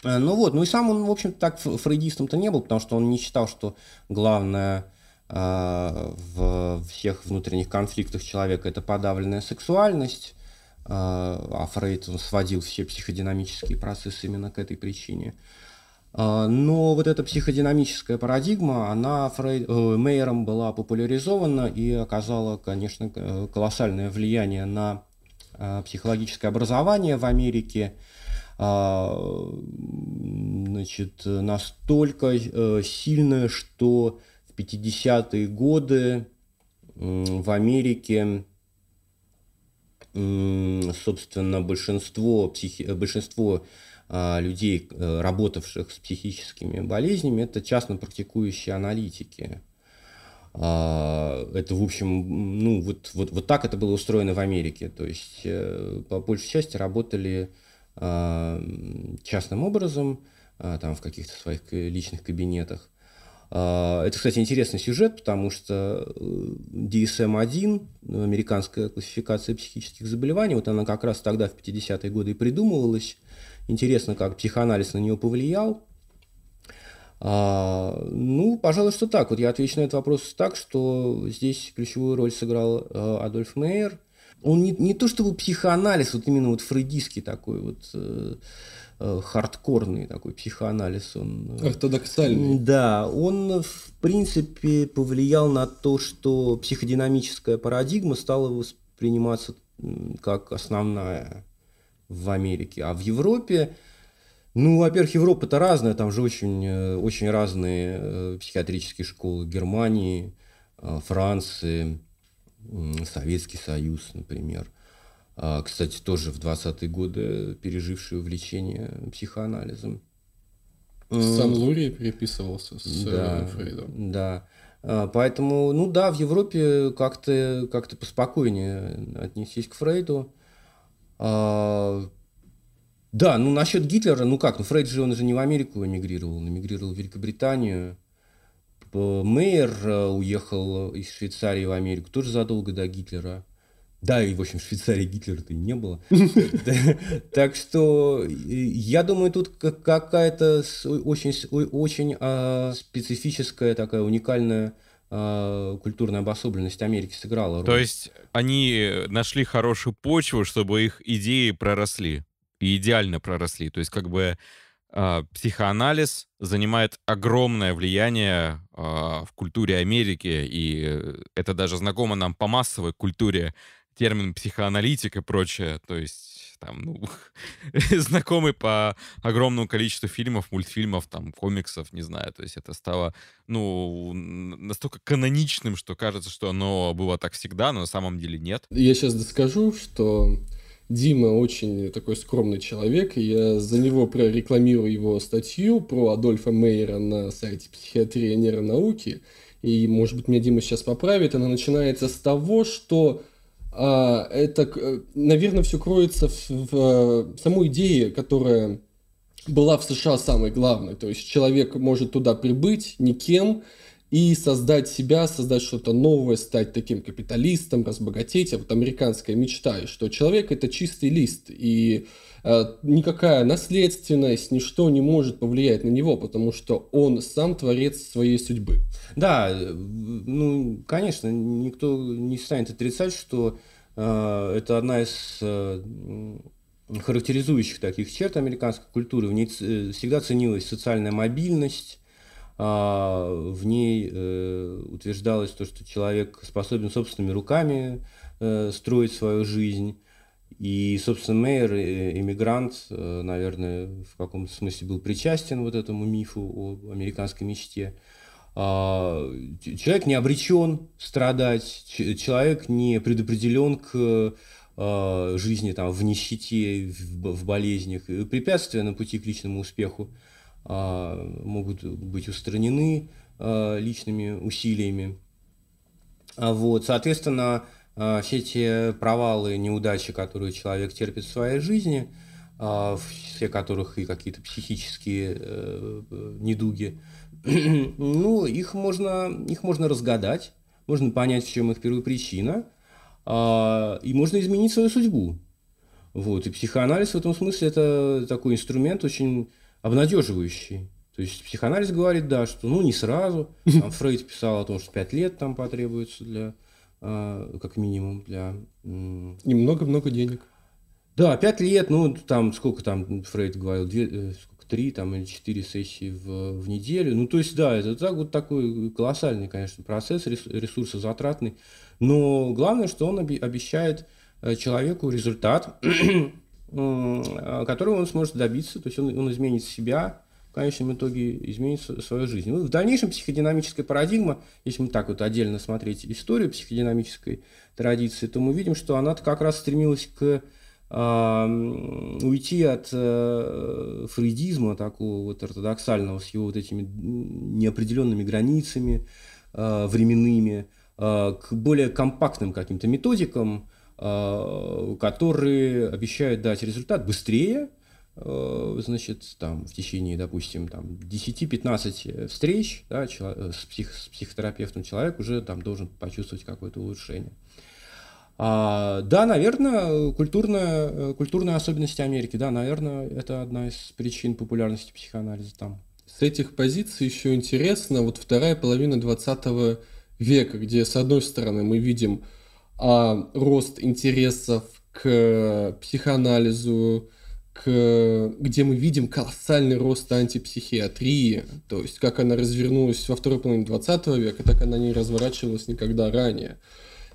Э, ну вот, ну и сам он, в общем-то, так фрейдистом-то не был, потому что он не считал, что главное в всех внутренних конфликтах человека это подавленная сексуальность, а Фрейд он сводил все психодинамические процессы именно к этой причине. А, но вот эта психодинамическая парадигма, она Фрейд, э, Мейером была популяризована и оказала, конечно, колоссальное влияние на э, психологическое образование в Америке. А, значит, настолько э, сильное, что в 50-е годы в Америке собственно, большинство, психи... большинство людей, э, работавших с психическими болезнями, это частно практикующие аналитики. А, это, в общем, ну, вот, вот, вот так это было устроено в Америке. То есть, э, по большей части работали а, частным образом, там, в каких-то своих личных кабинетах. Это, кстати, интересный сюжет, потому что DSM-1, э, американская классификация психических заболеваний, вот она как раз тогда, в 50-е годы, и придумывалась – Интересно, как психоанализ на нее повлиял. А, ну, пожалуй, что так. Вот я отвечу на этот вопрос так, что здесь ключевую роль сыграл э, Адольф Мейер. Он не, не то чтобы психоанализ, вот именно вот фрейдистский такой вот э, э, хардкорный такой психоанализ. Он, э, Ортодоксальный. Да, он в принципе повлиял на то, что психодинамическая парадигма стала восприниматься как основная в Америке. А в Европе, ну, во-первых, Европа-то разная, там же очень, э, очень разные э, психиатрические школы Германии, э, Франции, Советский Союз, например. А, кстати, тоже в 20-е годы пережившие увлечение психоанализом. Сам Лури переписывался с да, Фрейдом. Да. А, поэтому, ну да, в Европе как-то как поспокойнее отнестись к Фрейду. А, да, ну насчет Гитлера, ну как, ну Фрейд же, он же не в Америку эмигрировал, он эмигрировал в Великобританию. Мейер э, уехал из Швейцарии в Америку тоже задолго до Гитлера. Да, и, в общем, в Швейцарии Гитлера-то и не было. Так что, я думаю, тут какая-то очень, а, специфическая такая уникальная культурная обособленность Америки сыграла роль. То есть они нашли хорошую почву, чтобы их идеи проросли, и идеально проросли. То есть как бы э, психоанализ занимает огромное влияние э, в культуре Америки, и это даже знакомо нам по массовой культуре термин психоаналитик и прочее. То есть там, ну, знакомый по огромному количеству фильмов, мультфильмов, там, комиксов, не знаю. То есть это стало, ну, настолько каноничным, что кажется, что оно было так всегда, но на самом деле нет. Я сейчас доскажу, что Дима очень такой скромный человек, и я за него прорекламирую его статью про Адольфа Мейера на сайте психиатрии и нейронауки. И, может быть, меня Дима сейчас поправит. Она начинается с того, что это, э, наверное, все кроется в, в, в самой идее, которая была в США самой главной. То есть человек может туда прибыть никем и создать себя, создать что-то новое, стать таким капиталистом, разбогатеть. А вот американская мечта, что человек это чистый лист, и э, никакая наследственность, ничто не может повлиять на него, потому что он сам творец своей судьбы. Да, ну, конечно, никто не станет отрицать, что э, это одна из э, характеризующих таких черт американской культуры. В ней э, всегда ценилась социальная мобильность, в ней э, утверждалось то, что человек способен собственными руками э, строить свою жизнь. И, собственно, Мейер, иммигрант, наверное, в каком-то смысле был причастен вот этому мифу о американской мечте. А, человек не обречен страдать, человек не предопределен к а, жизни там, в нищете, в, болезнях. Препятствия на пути к личному успеху а, могут быть устранены личными усилиями. Вот, соответственно, все те провалы, неудачи, которые человек терпит в своей жизни, все которых и какие-то психические э, недуги, ну, их можно, их можно разгадать, можно понять, в чем их первопричина, а, и можно изменить свою судьбу. Вот. И психоанализ в этом смысле это такой инструмент очень обнадеживающий. То есть психоанализ говорит, да, что ну не сразу. Там Фрейд писал о том, что 5 лет там потребуется для, а, как минимум, для... И много-много денег. Да, 5 лет, ну там сколько там Фрейд говорил, 2, три там, или четыре сессии в, в неделю. Ну, то есть, да, это так, вот такой колоссальный, конечно, процесс, ресурсозатратный. Но главное, что он обещает э, человеку результат, которого он сможет добиться. То есть, он, он изменит себя, в конечном итоге изменит свою жизнь. Ну, в дальнейшем психодинамическая парадигма, если мы так вот отдельно смотреть историю психодинамической традиции, то мы видим, что она как раз стремилась к уйти от э, фрейдизма такого вот ортодоксального с его вот этими неопределенными границами э, временными э, к более компактным каким-то методикам, которые обещают дать результат быстрее, значит, там, в течение, допустим, там, 10-15 встреч да, с, псих, с психотерапевтом человек уже там должен почувствовать какое-то улучшение. А, да, наверное, культурная, культурные особенности Америки, да, наверное, это одна из причин популярности психоанализа там. С этих позиций еще интересно вот вторая половина 20 века, где, с одной стороны, мы видим а, рост интересов к психоанализу, к, где мы видим колоссальный рост антипсихиатрии, то есть как она развернулась во второй половине 20 века, так она не разворачивалась никогда ранее.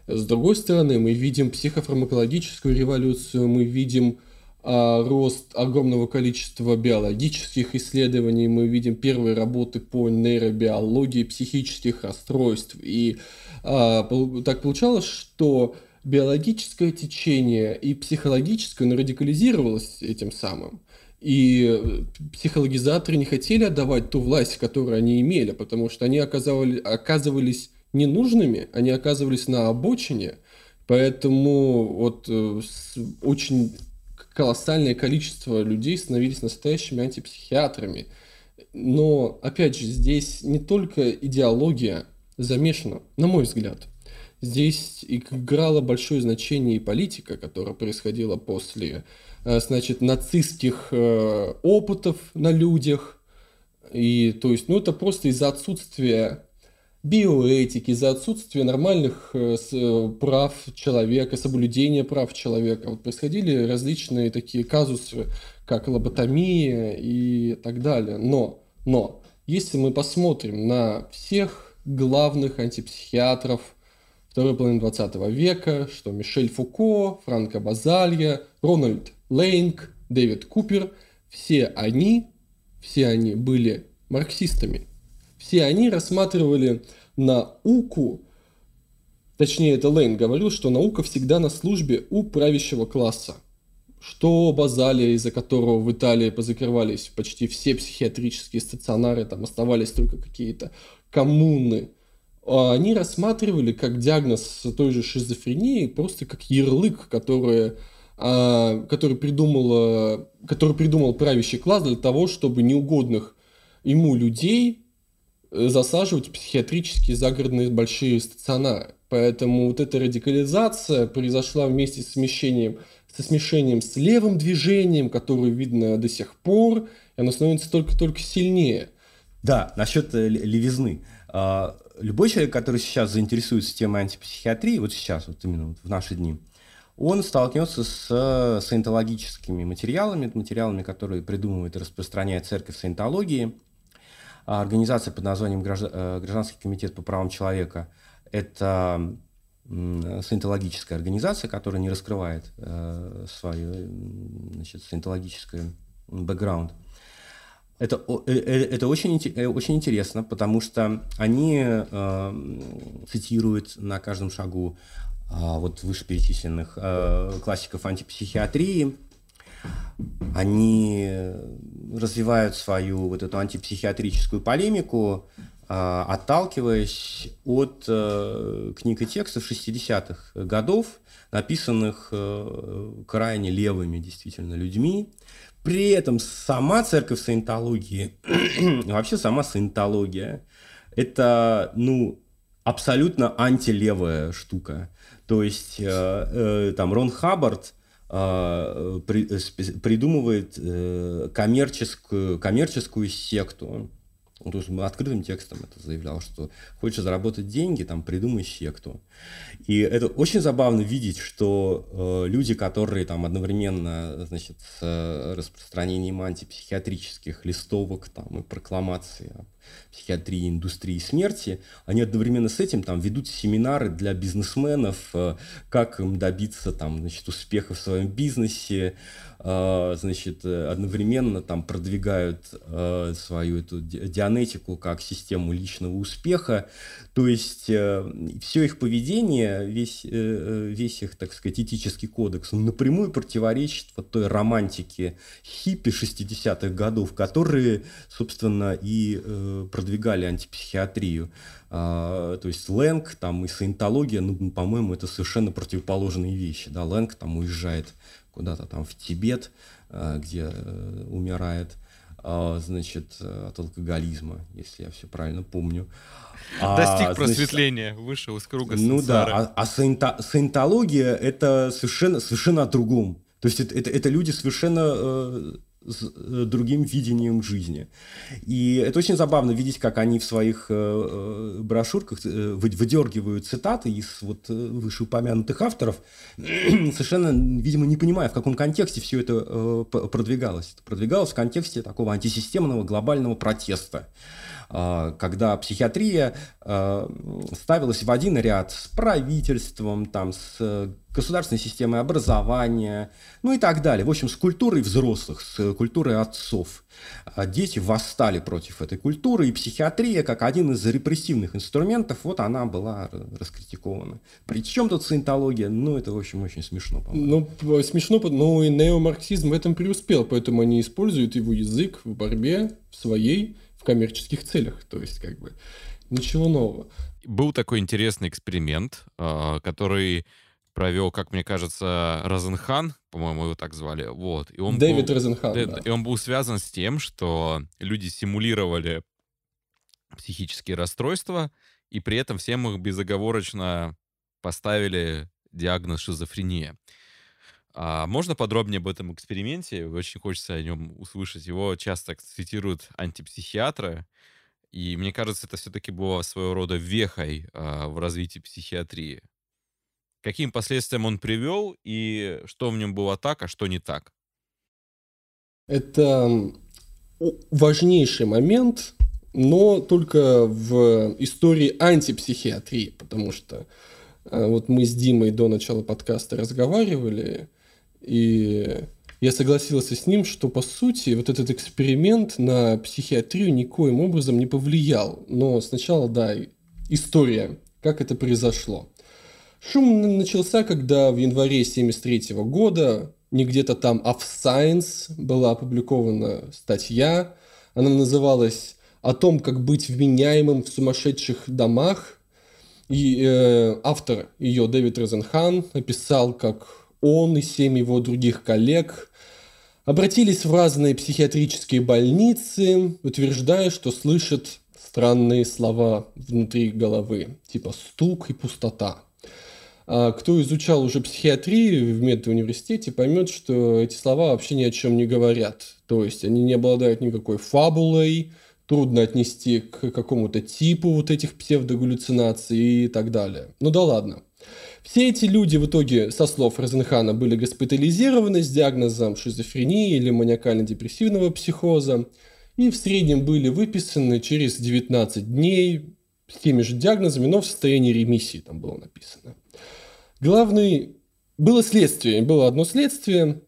С другой стороны, мы видим психофармакологическую революцию, мы видим рост огромного количества биологических исследований, мы видим первые работы по нейробиологии психических расстройств. И а, так получалось, что биологическое течение и психологическое оно радикализировалось этим самым. И психологизаторы не хотели отдавать ту власть, которую они имели, потому что они оказывали, оказывались ненужными, они оказывались на обочине, поэтому вот э, очень колоссальное количество людей становились настоящими антипсихиатрами. Но, опять же, здесь не только идеология замешана, на мой взгляд. Здесь играло большое значение и политика, которая происходила после, э, значит, нацистских э, опытов на людях. И, то есть, ну, это просто из-за отсутствия биоэтики, за отсутствие нормальных э, э, прав человека, соблюдения прав человека. Вот происходили различные такие казусы, как лоботомия и так далее. Но, но, если мы посмотрим на всех главных антипсихиатров второй половины 20 века, что Мишель Фуко, Франко Базалья, Рональд Лейнг, Дэвид Купер, все они, все они были марксистами. Все они рассматривали науку, точнее это Лейн говорил, что наука всегда на службе у правящего класса. Что Базалия, из-за которого в Италии позакрывались почти все психиатрические стационары, там оставались только какие-то коммуны, а они рассматривали как диагноз той же шизофрении просто как ярлык, который, а, который, придумал, который придумал правящий класс для того, чтобы неугодных ему людей засаживать в психиатрические загородные большие стационары. Поэтому вот эта радикализация произошла вместе с смещением, со смешением с левым движением, которое видно до сих пор, и оно становится только-только сильнее. Да, насчет э, левизны. А, любой человек, который сейчас заинтересуется темой антипсихиатрии, вот сейчас, вот именно вот в наши дни, он столкнется с саентологическими материалами, материалами, которые придумывает и распространяет церковь саентологии. А организация под названием э, Гражданский комитет по правам человека – это саентологическая организация, которая не раскрывает э, свою значит, саентологическую бэкграунд. Это, э, это очень, очень интересно, потому что они э, цитируют на каждом шагу э, вот вышеперечисленных э, классиков антипсихиатрии. Они развивают свою вот эту антипсихиатрическую полемику, э, отталкиваясь от э, книг и текстов 60-х годов, написанных э, крайне левыми действительно людьми, при этом сама церковь саентологии, вообще сама саентология, это, ну, абсолютно антилевая штука. То есть, э, э, там, Рон Хаббард придумывает э, коммерческую, коммерческую секту, то есть открытым текстом это заявлял, что хочешь заработать деньги, там придумай секту. И это очень забавно видеть, что э, люди, которые там одновременно, значит, с э, распространением антипсихиатрических листовок там и прокламаций о психиатрии, индустрии смерти, они одновременно с этим там ведут семинары для бизнесменов, э, как им добиться там, значит, успеха в своем бизнесе, а, значит, э, одновременно там продвигают э, свою эту дианетику как систему личного успеха. То есть э, все их поведение, весь, весь их, так сказать, этический кодекс, он напрямую противоречит вот той романтике хиппи 60-х годов, которые, собственно, и продвигали антипсихиатрию. А, то есть Лэнг там и саентология, ну, по-моему, это совершенно противоположные вещи. Да? Лэнг там уезжает куда-то там в Тибет, э, где э, умирает, а, значит, от алкоголизма, если я все правильно помню. А, Достиг а, просветления, значит, вышел из круга Ну да, а, а саента, саентология это совершенно, совершенно о другом. То есть это, это, это люди совершенно э, с э, другим видением жизни. И это очень забавно видеть, как они в своих э, э, брошюрках выдергивают цитаты из вот вышеупомянутых авторов, совершенно, видимо, не понимая, в каком контексте все это продвигалось. Это продвигалось в контексте такого антисистемного глобального протеста. А, когда психиатрия а, ставилась в один ряд с правительством, там, с государственной системой образования, ну и так далее. В общем, с культурой взрослых, с культурой отцов. А дети восстали против этой культуры, и психиатрия, как один из репрессивных инструментов, вот она была раскритикована. Причем тут саентология? Ну, это, в общем, очень смешно, по-моему. Ну, смешно, но и неомарксизм в этом преуспел, поэтому они используют его язык в борьбе в своей коммерческих целях. То есть, как бы, ничего нового. Был такой интересный эксперимент, а, который провел, как мне кажется, Розенхан, по-моему, его так звали. Вот. И он Дэвид был, Розенхан, да. И он был связан с тем, что люди симулировали психические расстройства, и при этом всем их безоговорочно поставили диагноз шизофрения. А можно подробнее об этом эксперименте? Очень хочется о нем услышать. Его часто цитируют антипсихиатры, и мне кажется, это все-таки было своего рода вехой а, в развитии психиатрии. Каким последствиям он привел, и что в нем было так, а что не так? Это важнейший момент, но только в истории антипсихиатрии, потому что А вот мы с Димой до начала подкаста разговаривали, и я согласился с ним, что, по сути, вот этот эксперимент на психиатрию никоим образом не повлиял. Но сначала, да, история, как это произошло. Шум начался, когда в январе 1973 года не где-то там, а в Science была опубликована статья. Она называлась «О том, как быть вменяемым в сумасшедших домах». И э, автор ее, Дэвид Розенхан, описал, как он и семь его других коллег обратились в разные психиатрические больницы, утверждая, что слышат странные слова внутри головы, типа стук и пустота. А кто изучал уже психиатрию в медуниверситете, поймет, что эти слова вообще ни о чем не говорят. То есть они не обладают никакой фабулой, трудно отнести к какому-то типу вот этих псевдогаллюцинаций и так далее. Ну да ладно. Все эти люди в итоге, со слов Розенхана, были госпитализированы с диагнозом шизофрении или маниакально-депрессивного психоза и в среднем были выписаны через 19 дней с теми же диагнозами, но в состоянии ремиссии там было написано. Главный... Было следствие, было одно следствие.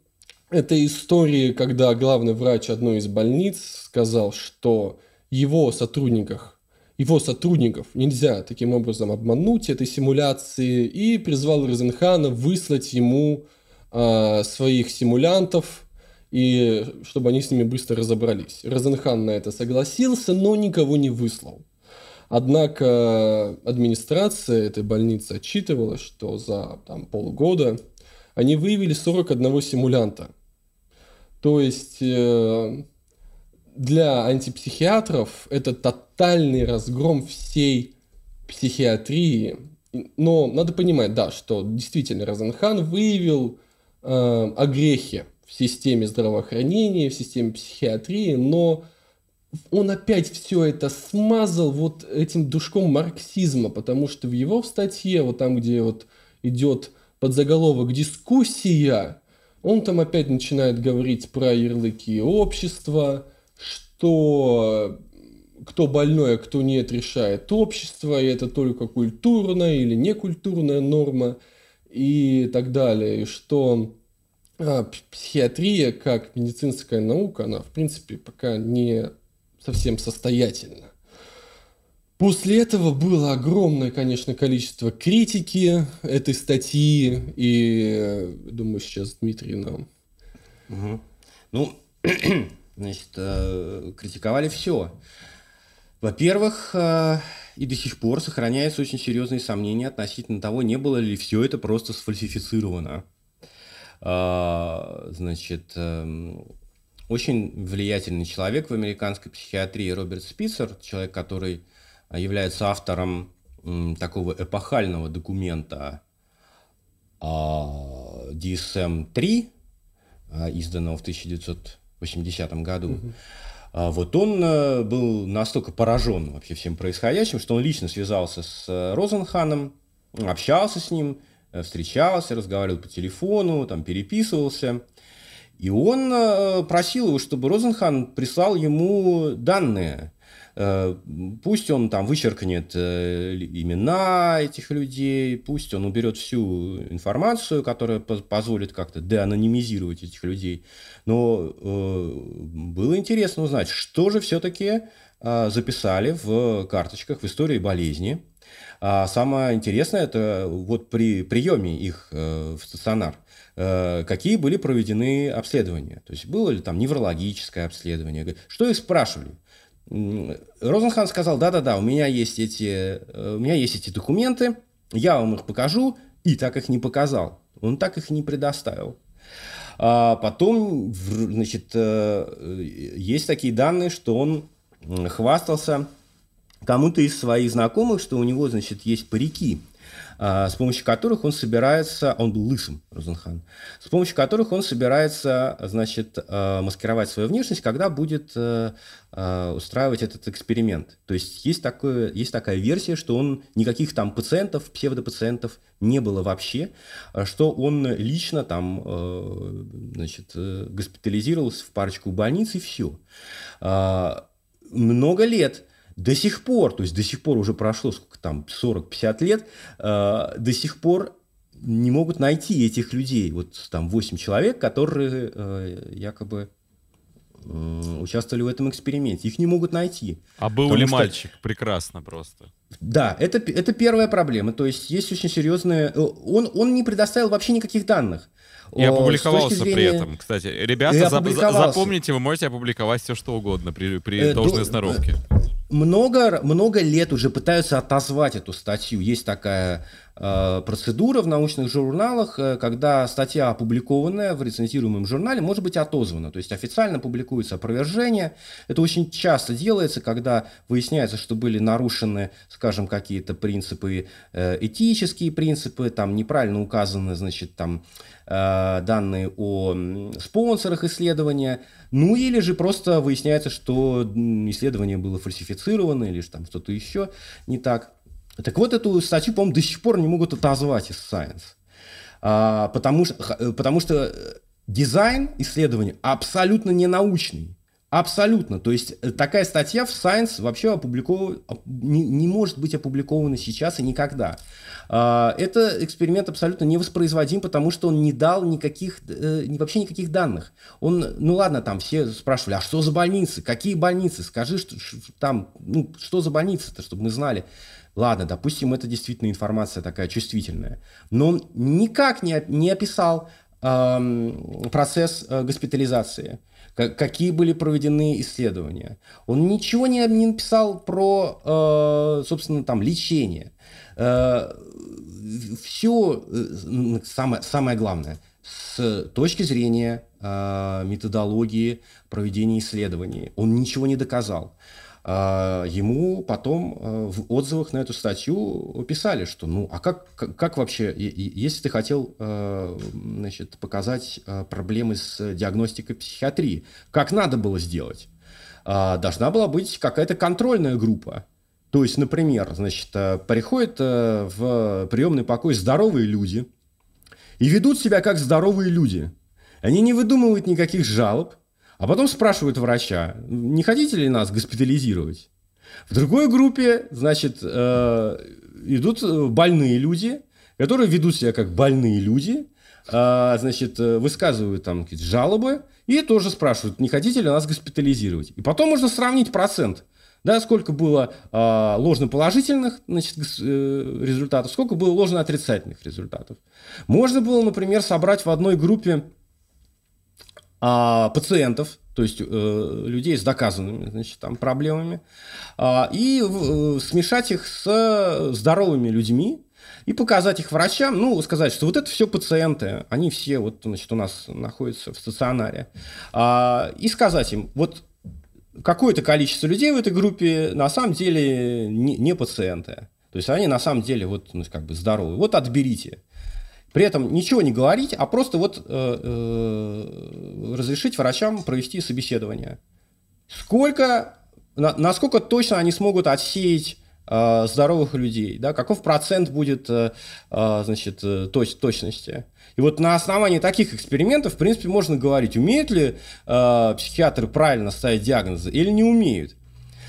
Это история, когда главный врач одной из больниц сказал, что его сотрудниках, его сотрудников нельзя таким образом обмануть этой симуляции и призвал Розенхана выслать ему э, своих симулянтов, и чтобы они с ними быстро разобрались. Розенхан на это согласился, но никого не выслал. Однако администрация этой больницы отчитывала, что за там, полгода они выявили 41 симулянта. То есть э, для антипсихиатров это тотальный разгром всей психиатрии. Но надо понимать, да, что действительно Розенхан выявил э, огрехи в системе здравоохранения, в системе психиатрии, но он опять все это смазал вот этим душком марксизма, потому что в его статье, вот там, где вот идет подзаголовок «Дискуссия», он там опять начинает говорить про ярлыки общества, что кто больной, а кто нет, решает общество, и это только культурная или некультурная норма и так далее, и что а, психиатрия как медицинская наука, она в принципе пока не совсем состоятельно. После этого было огромное, конечно, количество критики этой статьи, и думаю, сейчас Дмитрий нам. Угу. Ну, значит, э, критиковали все. Во-первых, э, и до сих пор сохраняются очень серьезные сомнения относительно того, не было ли все это просто сфальсифицировано. А, значит, эм, очень влиятельный человек в американской психиатрии Роберт Спицер, человек, который является автором такого эпохального документа DSM-3, а, изданного в 1980 году. Угу. Вот он э, был настолько поражен вообще всем происходящим, что он лично связался с э, Розенханом, общался с ним, э, встречался, разговаривал по телефону, там переписывался. И он просил его, чтобы Розенхан прислал ему данные. Э, пусть он там вычеркнет э, имена этих людей, пусть он уберет всю информацию, которая позволит как-то деанонимизировать этих людей. Но было интересно узнать, что же все-таки записали в карточках в истории болезни. А самое интересное это вот при приеме их в стационар – Э, какие были проведены обследования. То есть было ли там неврологическое обследование. Что их спрашивали? Розенхан сказал, да-да-да, у меня есть эти, э, у меня есть эти документы, я вам их покажу, и так их не показал. Он так их не предоставил. А потом, значит, э, есть такие данные, что он хвастался кому-то из своих знакомых, что у него, значит, есть парики – с помощью которых он собирается, он был лысым, Розенхан, с помощью которых он собирается, значит, а, маскировать свою внешность, когда будет а, устраивать этот эксперимент. То есть есть, такое, есть такая версия, что он никаких там пациентов, псевдопациентов не было вообще, что он лично там, значит, госпитализировался в парочку больниц и все. Много лет до сих пор, то есть до сих пор уже прошло сколько там, 40-50 лет, э, до сих пор не могут найти этих людей. Вот там 8 человек, которые э, якобы э, участвовали в этом эксперименте. Их не могут найти. А был ли что... мальчик? Прекрасно просто. Да, это, это первая проблема. То есть есть очень серьезная... Э, он, он не предоставил вообще никаких данных. И опубликовался зрения... при этом. Кстати, ребята, запомните, вы можете опубликовать все, что угодно при, при э, должной до... сноровке. Много, много лет уже пытаются отозвать эту статью. Есть такая процедура в научных журналах, э, когда статья, опубликованная в рецензируемом журнале, может быть отозвана. То есть официально публикуется опровержение. Это очень часто делается, когда выясняется, что были нарушены, скажем, какие-то принципы, э, этические принципы, там неправильно указаны, значит, там данные о спонсорах исследования, ну или же просто выясняется, что исследование было фальсифицировано или там что-то еще не так. Так вот, эту статью, по-моему, до сих пор не могут отозвать из Science. А, потому, что, э, потому что э, дизайн исследования абсолютно не научный. Абсолютно. То есть э, такая статья в Science вообще опубликована, не, не может быть опубликована сейчас и никогда. А, это эксперимент абсолютно невоспроизводим, потому что он не дал никаких, вообще никаких данных. Он, ну ладно, там все спрашивали, а что за больницы? Какие больницы? Скажи, что, там, ну, что за больницы-то, чтобы мы знали. Ладно, допустим, это действительно информация такая чувствительная, но он никак не, не описал э, процесс э, госпитализации, как, какие были проведены исследования. Он ничего не, не написал про, э, собственно, там, лечение. Э, все, э, самое, самое главное, с точки зрения э, методологии проведения исследований, он ничего не доказал. Ему потом э, в отзывах на эту статью писали, что ну а как, как, как вообще, если ты хотел э, значит, показать э, проблемы с диагностикой психиатрии, как надо было сделать? А, должна была быть какая-то контрольная группа. То есть, например, значит, приходят в приемный покой здоровые люди и ведут себя как здоровые люди. Они не выдумывают никаких жалоб, а потом спрашивают врача, не хотите ли нас госпитализировать? В другой группе, значит, э, идут больные люди, которые ведут себя как больные люди, э, значит, высказывают там жалобы и тоже спрашивают, не хотите ли нас госпитализировать. И потом можно сравнить процент, да, сколько было э, ложно-положительных значит, э, результатов, сколько было ложно-отрицательных результатов. Можно было, например, собрать в одной группе а, пациентов, то есть э, людей с доказанными значит, там, проблемами, а, и э, смешать их с здоровыми людьми, и показать их врачам, ну, сказать, что вот это все пациенты, они все вот, значит, у нас находятся в стационаре, а, и сказать им, вот какое-то количество людей в этой группе на самом деле не, не пациенты, то есть они на самом деле вот, ну, как бы здоровы, вот отберите. При этом ничего не говорить, а просто вот э, э, разрешить врачам провести собеседование. Сколько, на, насколько точно они смогут отсеять э, здоровых людей, да, каков процент будет, значит, точ, точности. И вот на основании таких экспериментов, в принципе, можно говорить, умеют ли э, психиатры правильно ставить диагнозы или не умеют.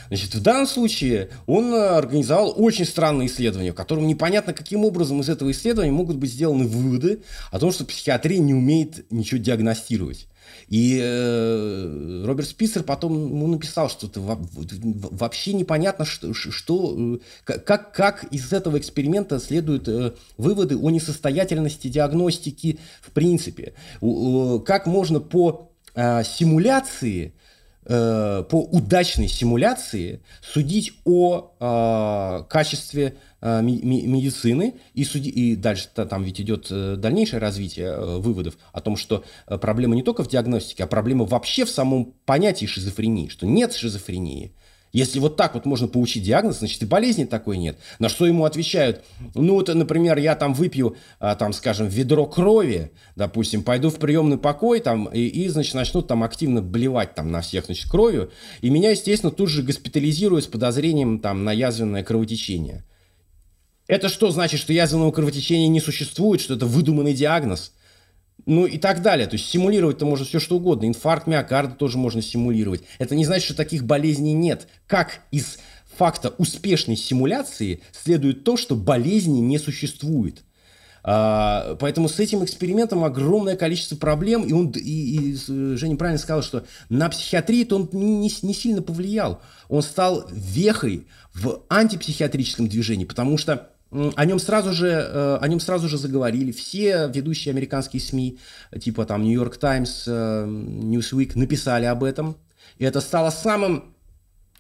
Значит, в данном случае он э, организовал очень странное исследование, в котором непонятно, каким образом из этого исследования могут быть сделаны выводы о том, что психиатрия не умеет ничего диагностировать. И э, Роберт Спицер потом ему написал, что это вообще непонятно, что, что э, как, как из этого эксперимента следуют э, выводы о несостоятельности диагностики в принципе. Как можно по э, симуляции Э, по удачной симуляции судить о э, качестве э, медицины и, суди, и дальше там ведь идет э, дальнейшее развитие э, выводов о том, что э, проблема не только в диагностике, а проблема вообще в самом понятии шизофрении, что нет шизофрении, если вот так вот можно получить диагноз, значит и болезни такой нет. На что ему отвечают, ну вот, например, я там выпью, а, там, скажем, ведро крови, допустим, пойду в приемный покой там и, и значит, начнут там активно блевать там на всех, значит, кровью, и меня, естественно, тут же госпитализируют с подозрением там на язвенное кровотечение. Это что значит, что язвенного кровотечения не существует, что это выдуманный диагноз? Ну и так далее. То есть симулировать-то можно все что угодно. Инфаркт миокарда тоже можно симулировать. Это не значит, что таких болезней нет. Как из факта успешной симуляции следует то, что болезни не существует. А, поэтому с этим экспериментом огромное количество проблем, и, он, и, и Женя правильно сказал, что на психиатрию он не, не сильно повлиял. Он стал вехой в антипсихиатрическом движении, потому что о нем сразу же, э, о нем сразу же заговорили все ведущие американские СМИ, типа там New York Times, э, Newsweek, написали об этом. И это стало самым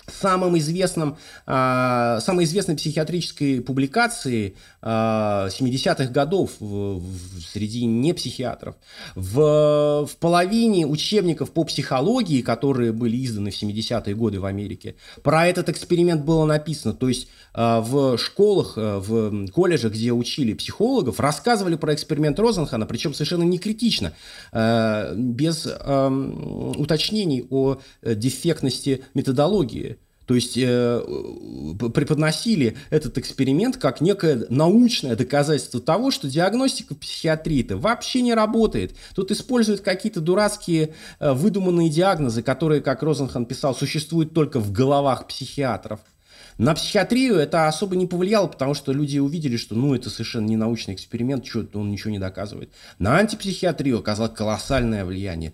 самым известным, э, самой известной психиатрической публикации э, 70-х годов в, в, среди непсихиатров. В, в половине учебников по психологии, которые были изданы в 70-е годы в Америке, про этот эксперимент было написано. То есть в школах, э, в колледжах, где учили психологов, рассказывали про эксперимент Розенхана, причем совершенно не критично, э, без э, уточнений о дефектности методологии. То есть э, преподносили этот эксперимент как некое научное доказательство того, что диагностика психиатрии это вообще не работает. Тут используют какие-то дурацкие э, выдуманные диагнозы, которые, как Розенхан писал, существуют только в головах психиатров. На психиатрию это особо не повлияло, потому что люди увидели, что ну, это совершенно не научный эксперимент, что он ничего не доказывает. На антипсихиатрию оказало колоссальное влияние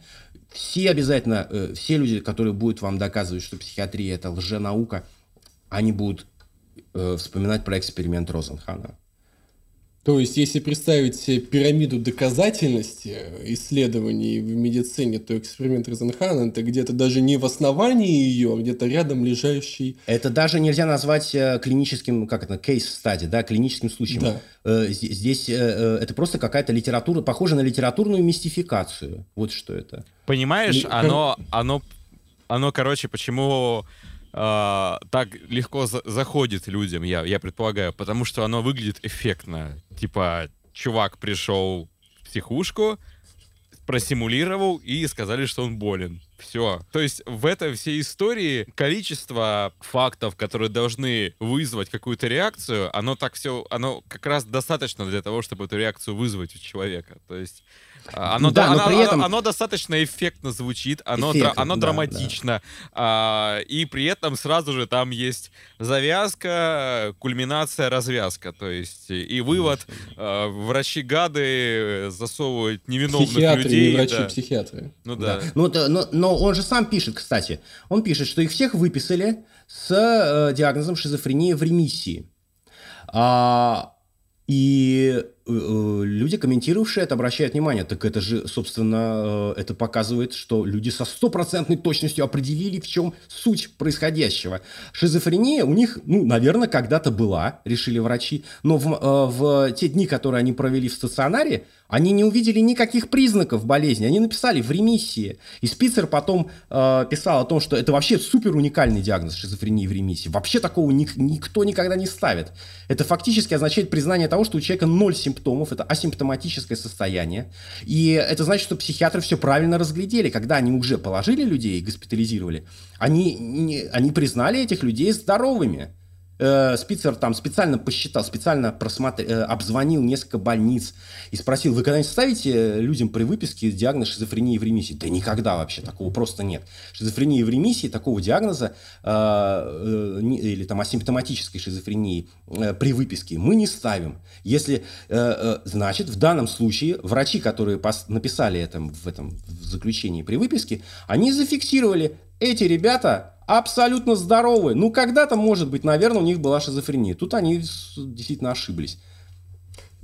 все обязательно, э, все люди, которые будут вам доказывать, что психиатрия это лженаука, они будут э, вспоминать про эксперимент Розенхана. То есть, если представить себе пирамиду доказательности исследований в медицине, то эксперимент Розенхана это где-то даже не в основании ее, а где-то рядом лежащий. Это даже нельзя назвать э, клиническим, как это, кейс-стади, да, клиническим случаем. Да. Э, здесь э, это просто какая-то литература, похожа на литературную мистификацию. Вот что это. Понимаешь, оно, оно, оно, короче, почему э, так легко за заходит людям, я, я предполагаю, потому что оно выглядит эффектно. Типа, чувак пришел в психушку, просимулировал и сказали, что он болен. Все. То есть в этой всей истории количество фактов, которые должны вызвать какую-то реакцию, оно так все, оно как раз достаточно для того, чтобы эту реакцию вызвать у человека. То есть а, оно, да, оно, при этом... оно, оно достаточно эффектно звучит, оно, Эффектно, дра, оно да, драматично, да. А, и при этом сразу же там есть завязка, кульминация, развязка, то есть и вывод, а, врачи-гады засовывают невиновных психиатры, людей. Не врачи-психиатры. Ну да. да. Ну, но, но он же сам пишет, кстати, он пишет, что их всех выписали с э, диагнозом шизофрения в ремиссии. А, и э, э, люди, комментировавшие это, обращают внимание, так это же, собственно, э, это показывает, что люди со стопроцентной точностью определили, в чем суть происходящего. Шизофрения у них, ну, наверное, когда-то была, решили врачи, но в, в те дни, которые они провели в стационаре, они не увидели никаких признаков болезни, они написали в ремиссии. И Спицер потом э, писал о том, что это вообще супер уникальный диагноз шизофрении в ремиссии. Вообще такого ник- никто никогда не ставит. Это фактически означает признание того, что у человека ноль симптомов, это асимптоматическое состояние. И это значит, что психиатры все правильно разглядели. Когда они уже положили людей и госпитализировали, они, не, они признали этих людей здоровыми. Э, Спицер там специально посчитал, специально просмотрел, э, обзвонил несколько больниц и спросил, вы когда-нибудь ставите людям при выписке диагноз шизофрении в ремиссии? Да никогда вообще, такого просто нет. Шизофрения в ремиссии, такого диагноза э, э, или там асимптоматической шизофрении э, при выписке мы не ставим. Если, значит, в данном случае врачи, которые пос- написали это в этом в заключении при выписке, они зафиксировали, эти ребята абсолютно здоровые. Ну, когда-то, может быть, наверное, у них была шизофрения. Тут они действительно ошиблись.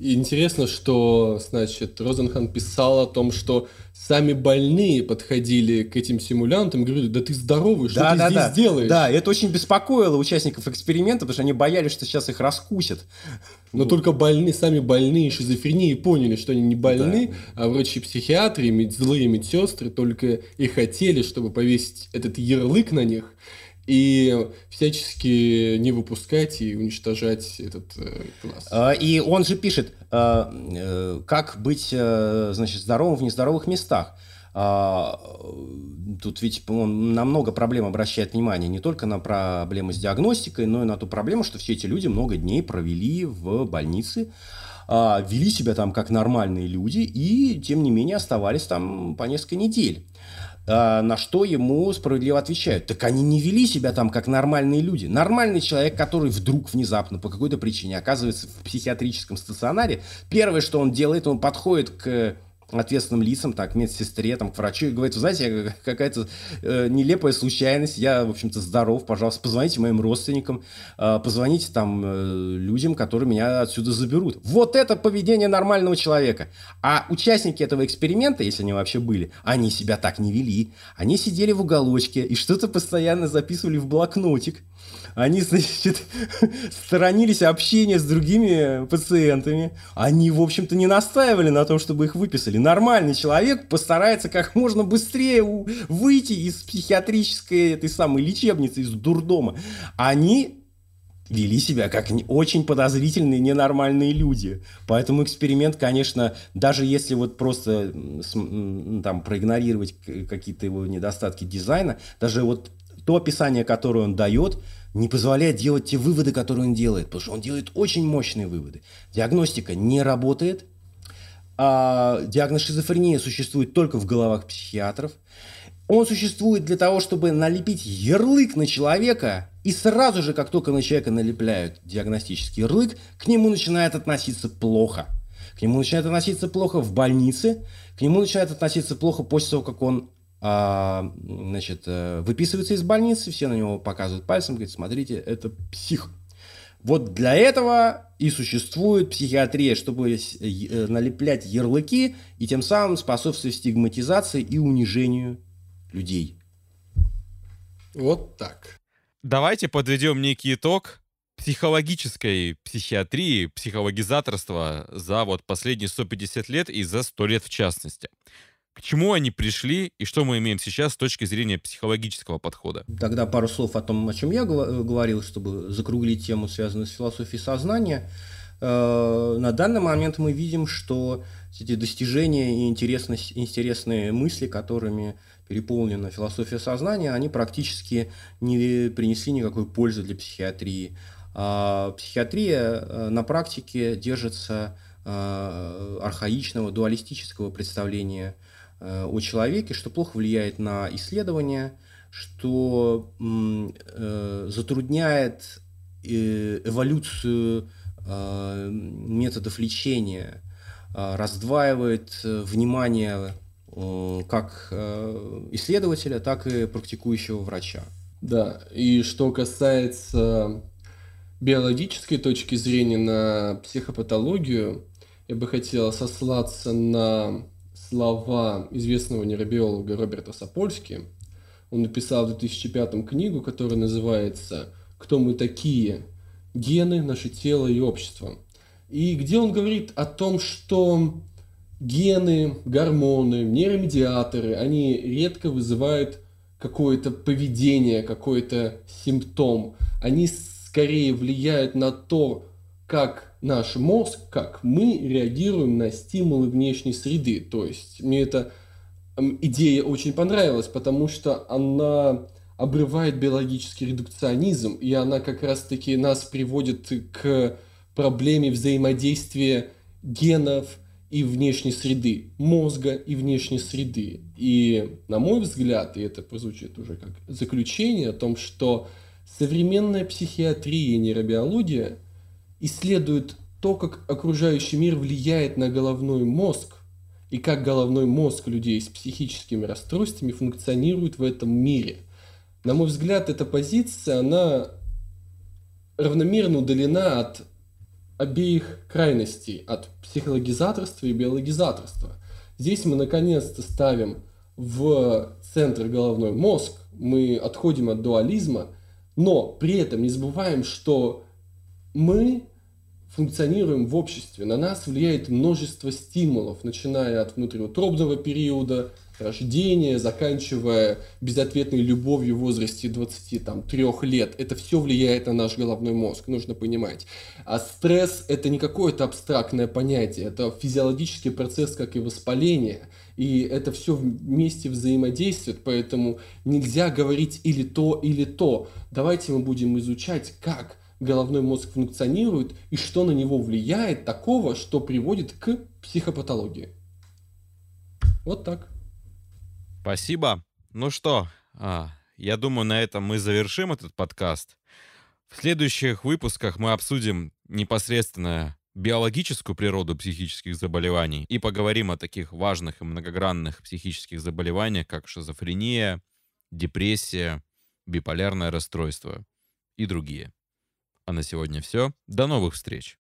И интересно, что, значит, Розенхан писал о том, что сами больные подходили к этим симулянтам и говорили, да ты здоровый, что да, ты да, здесь да. делаешь? Да, это очень беспокоило участников эксперимента, потому что они боялись, что сейчас их раскусят. Но вот. только больные, сами больные шизофрении поняли, что они не больны, да. а врачи-психиатры, злые медсестры только и хотели, чтобы повесить этот ярлык на них – и всячески не выпускать и уничтожать этот э, класс. А, и он же пишет, э, э, как быть значит, здоровым в нездоровых местах. А, тут ведь он на много проблем обращает внимание, не только на проблемы с диагностикой, но и на ту проблему, что все эти люди много дней провели в больнице, а, вели себя там как нормальные люди и, тем не менее, оставались там по несколько недель. А, на что ему справедливо отвечают. Так они не вели себя там как нормальные люди. Нормальный человек, который вдруг внезапно по какой-то причине оказывается в психиатрическом стационаре, первое, что он делает, он подходит к ответственным лицам, так, медсестре, там, к врачу, и говорит, вы знаете, какая-то э, нелепая случайность, я, в общем-то, здоров, пожалуйста, позвоните моим родственникам, э, позвоните там э, людям, которые меня отсюда заберут. Вот это поведение нормального человека. А участники этого эксперимента, если они вообще были, они себя так не вели. Они сидели в уголочке и что-то постоянно записывали в блокнотик они, значит, сторонились общения с другими пациентами. Они, в общем-то, не настаивали на том, чтобы их выписали. Нормальный человек постарается как можно быстрее выйти из психиатрической этой самой лечебницы, из дурдома. Они вели себя как очень подозрительные, ненормальные люди. Поэтому эксперимент, конечно, даже если вот просто там проигнорировать какие-то его недостатки дизайна, даже вот то описание, которое он дает, не позволяет делать те выводы, которые он делает, потому что он делает очень мощные выводы. Диагностика не работает, а диагноз шизофрения существует только в головах психиатров. Он существует для того, чтобы налепить ярлык на человека, и сразу же, как только на человека налепляют диагностический ярлык, к нему начинает относиться плохо. К нему начинает относиться плохо в больнице, к нему начинает относиться плохо после того, как он значит, э, выписывается из больницы, все на него показывают пальцем, говорят, смотрите, это псих. Вот для этого и существует психиатрия, чтобы э, налеплять ярлыки и тем самым способствовать стигматизации и унижению людей. Вот так. Давайте подведем некий итог психологической психиатрии, психологизаторства за вот последние 150 лет и за 100 лет в частности к чему они пришли и что мы имеем сейчас с точки зрения психологического подхода. Тогда пару слов о том, о чем я говорил, чтобы закруглить тему, связанную с философией сознания. Э, на данный момент мы видим, что эти достижения и интересность, интересные мысли, которыми переполнена философия сознания, они практически не принесли никакой пользы для психиатрии. А психиатрия э, на практике держится э, архаичного, дуалистического представления Э, о человеке, что плохо влияет на исследования, что э, затрудняет э, эволюцию методов лечения, раздваивает внимание как исследователя, так и практикующего врача. Да, и что касается биологической точки зрения на психопатологию, я бы хотел сослаться на слова известного нейробиолога Роберта Сапольски. Он написал в 2005 книгу, которая называется «Кто мы такие? Гены, наше тело и общество». И где он говорит о том, что гены, гормоны, нейромедиаторы, они редко вызывают какое-то поведение, какой-то симптом. Они скорее влияют на то, как наш мозг, как мы реагируем на стимулы внешней среды. То есть мне эта идея очень понравилась, потому что она обрывает биологический редукционизм, и она как раз-таки нас приводит к проблеме взаимодействия генов и внешней среды, мозга и внешней среды. И, на мой взгляд, и это прозвучит уже как заключение о том, что современная психиатрия и нейробиология – исследуют то, как окружающий мир влияет на головной мозг и как головной мозг людей с психическими расстройствами функционирует в этом мире. На мой взгляд, эта позиция, она равномерно удалена от обеих крайностей, от психологизаторства и биологизаторства. Здесь мы наконец-то ставим в центр головной мозг, мы отходим от дуализма, но при этом не забываем, что мы функционируем в обществе, на нас влияет множество стимулов, начиная от внутриутробного периода, рождения, заканчивая безответной любовью в возрасте 23 лет. Это все влияет на наш головной мозг, нужно понимать. А стресс – это не какое-то абстрактное понятие, это физиологический процесс, как и воспаление. И это все вместе взаимодействует, поэтому нельзя говорить или то, или то. Давайте мы будем изучать, как головной мозг функционирует и что на него влияет такого, что приводит к психопатологии. Вот так. Спасибо. Ну что, а, я думаю, на этом мы завершим этот подкаст. В следующих выпусках мы обсудим непосредственно биологическую природу психических заболеваний и поговорим о таких важных и многогранных психических заболеваниях, как шизофрения, депрессия, биполярное расстройство и другие. А на сегодня все. До новых встреч!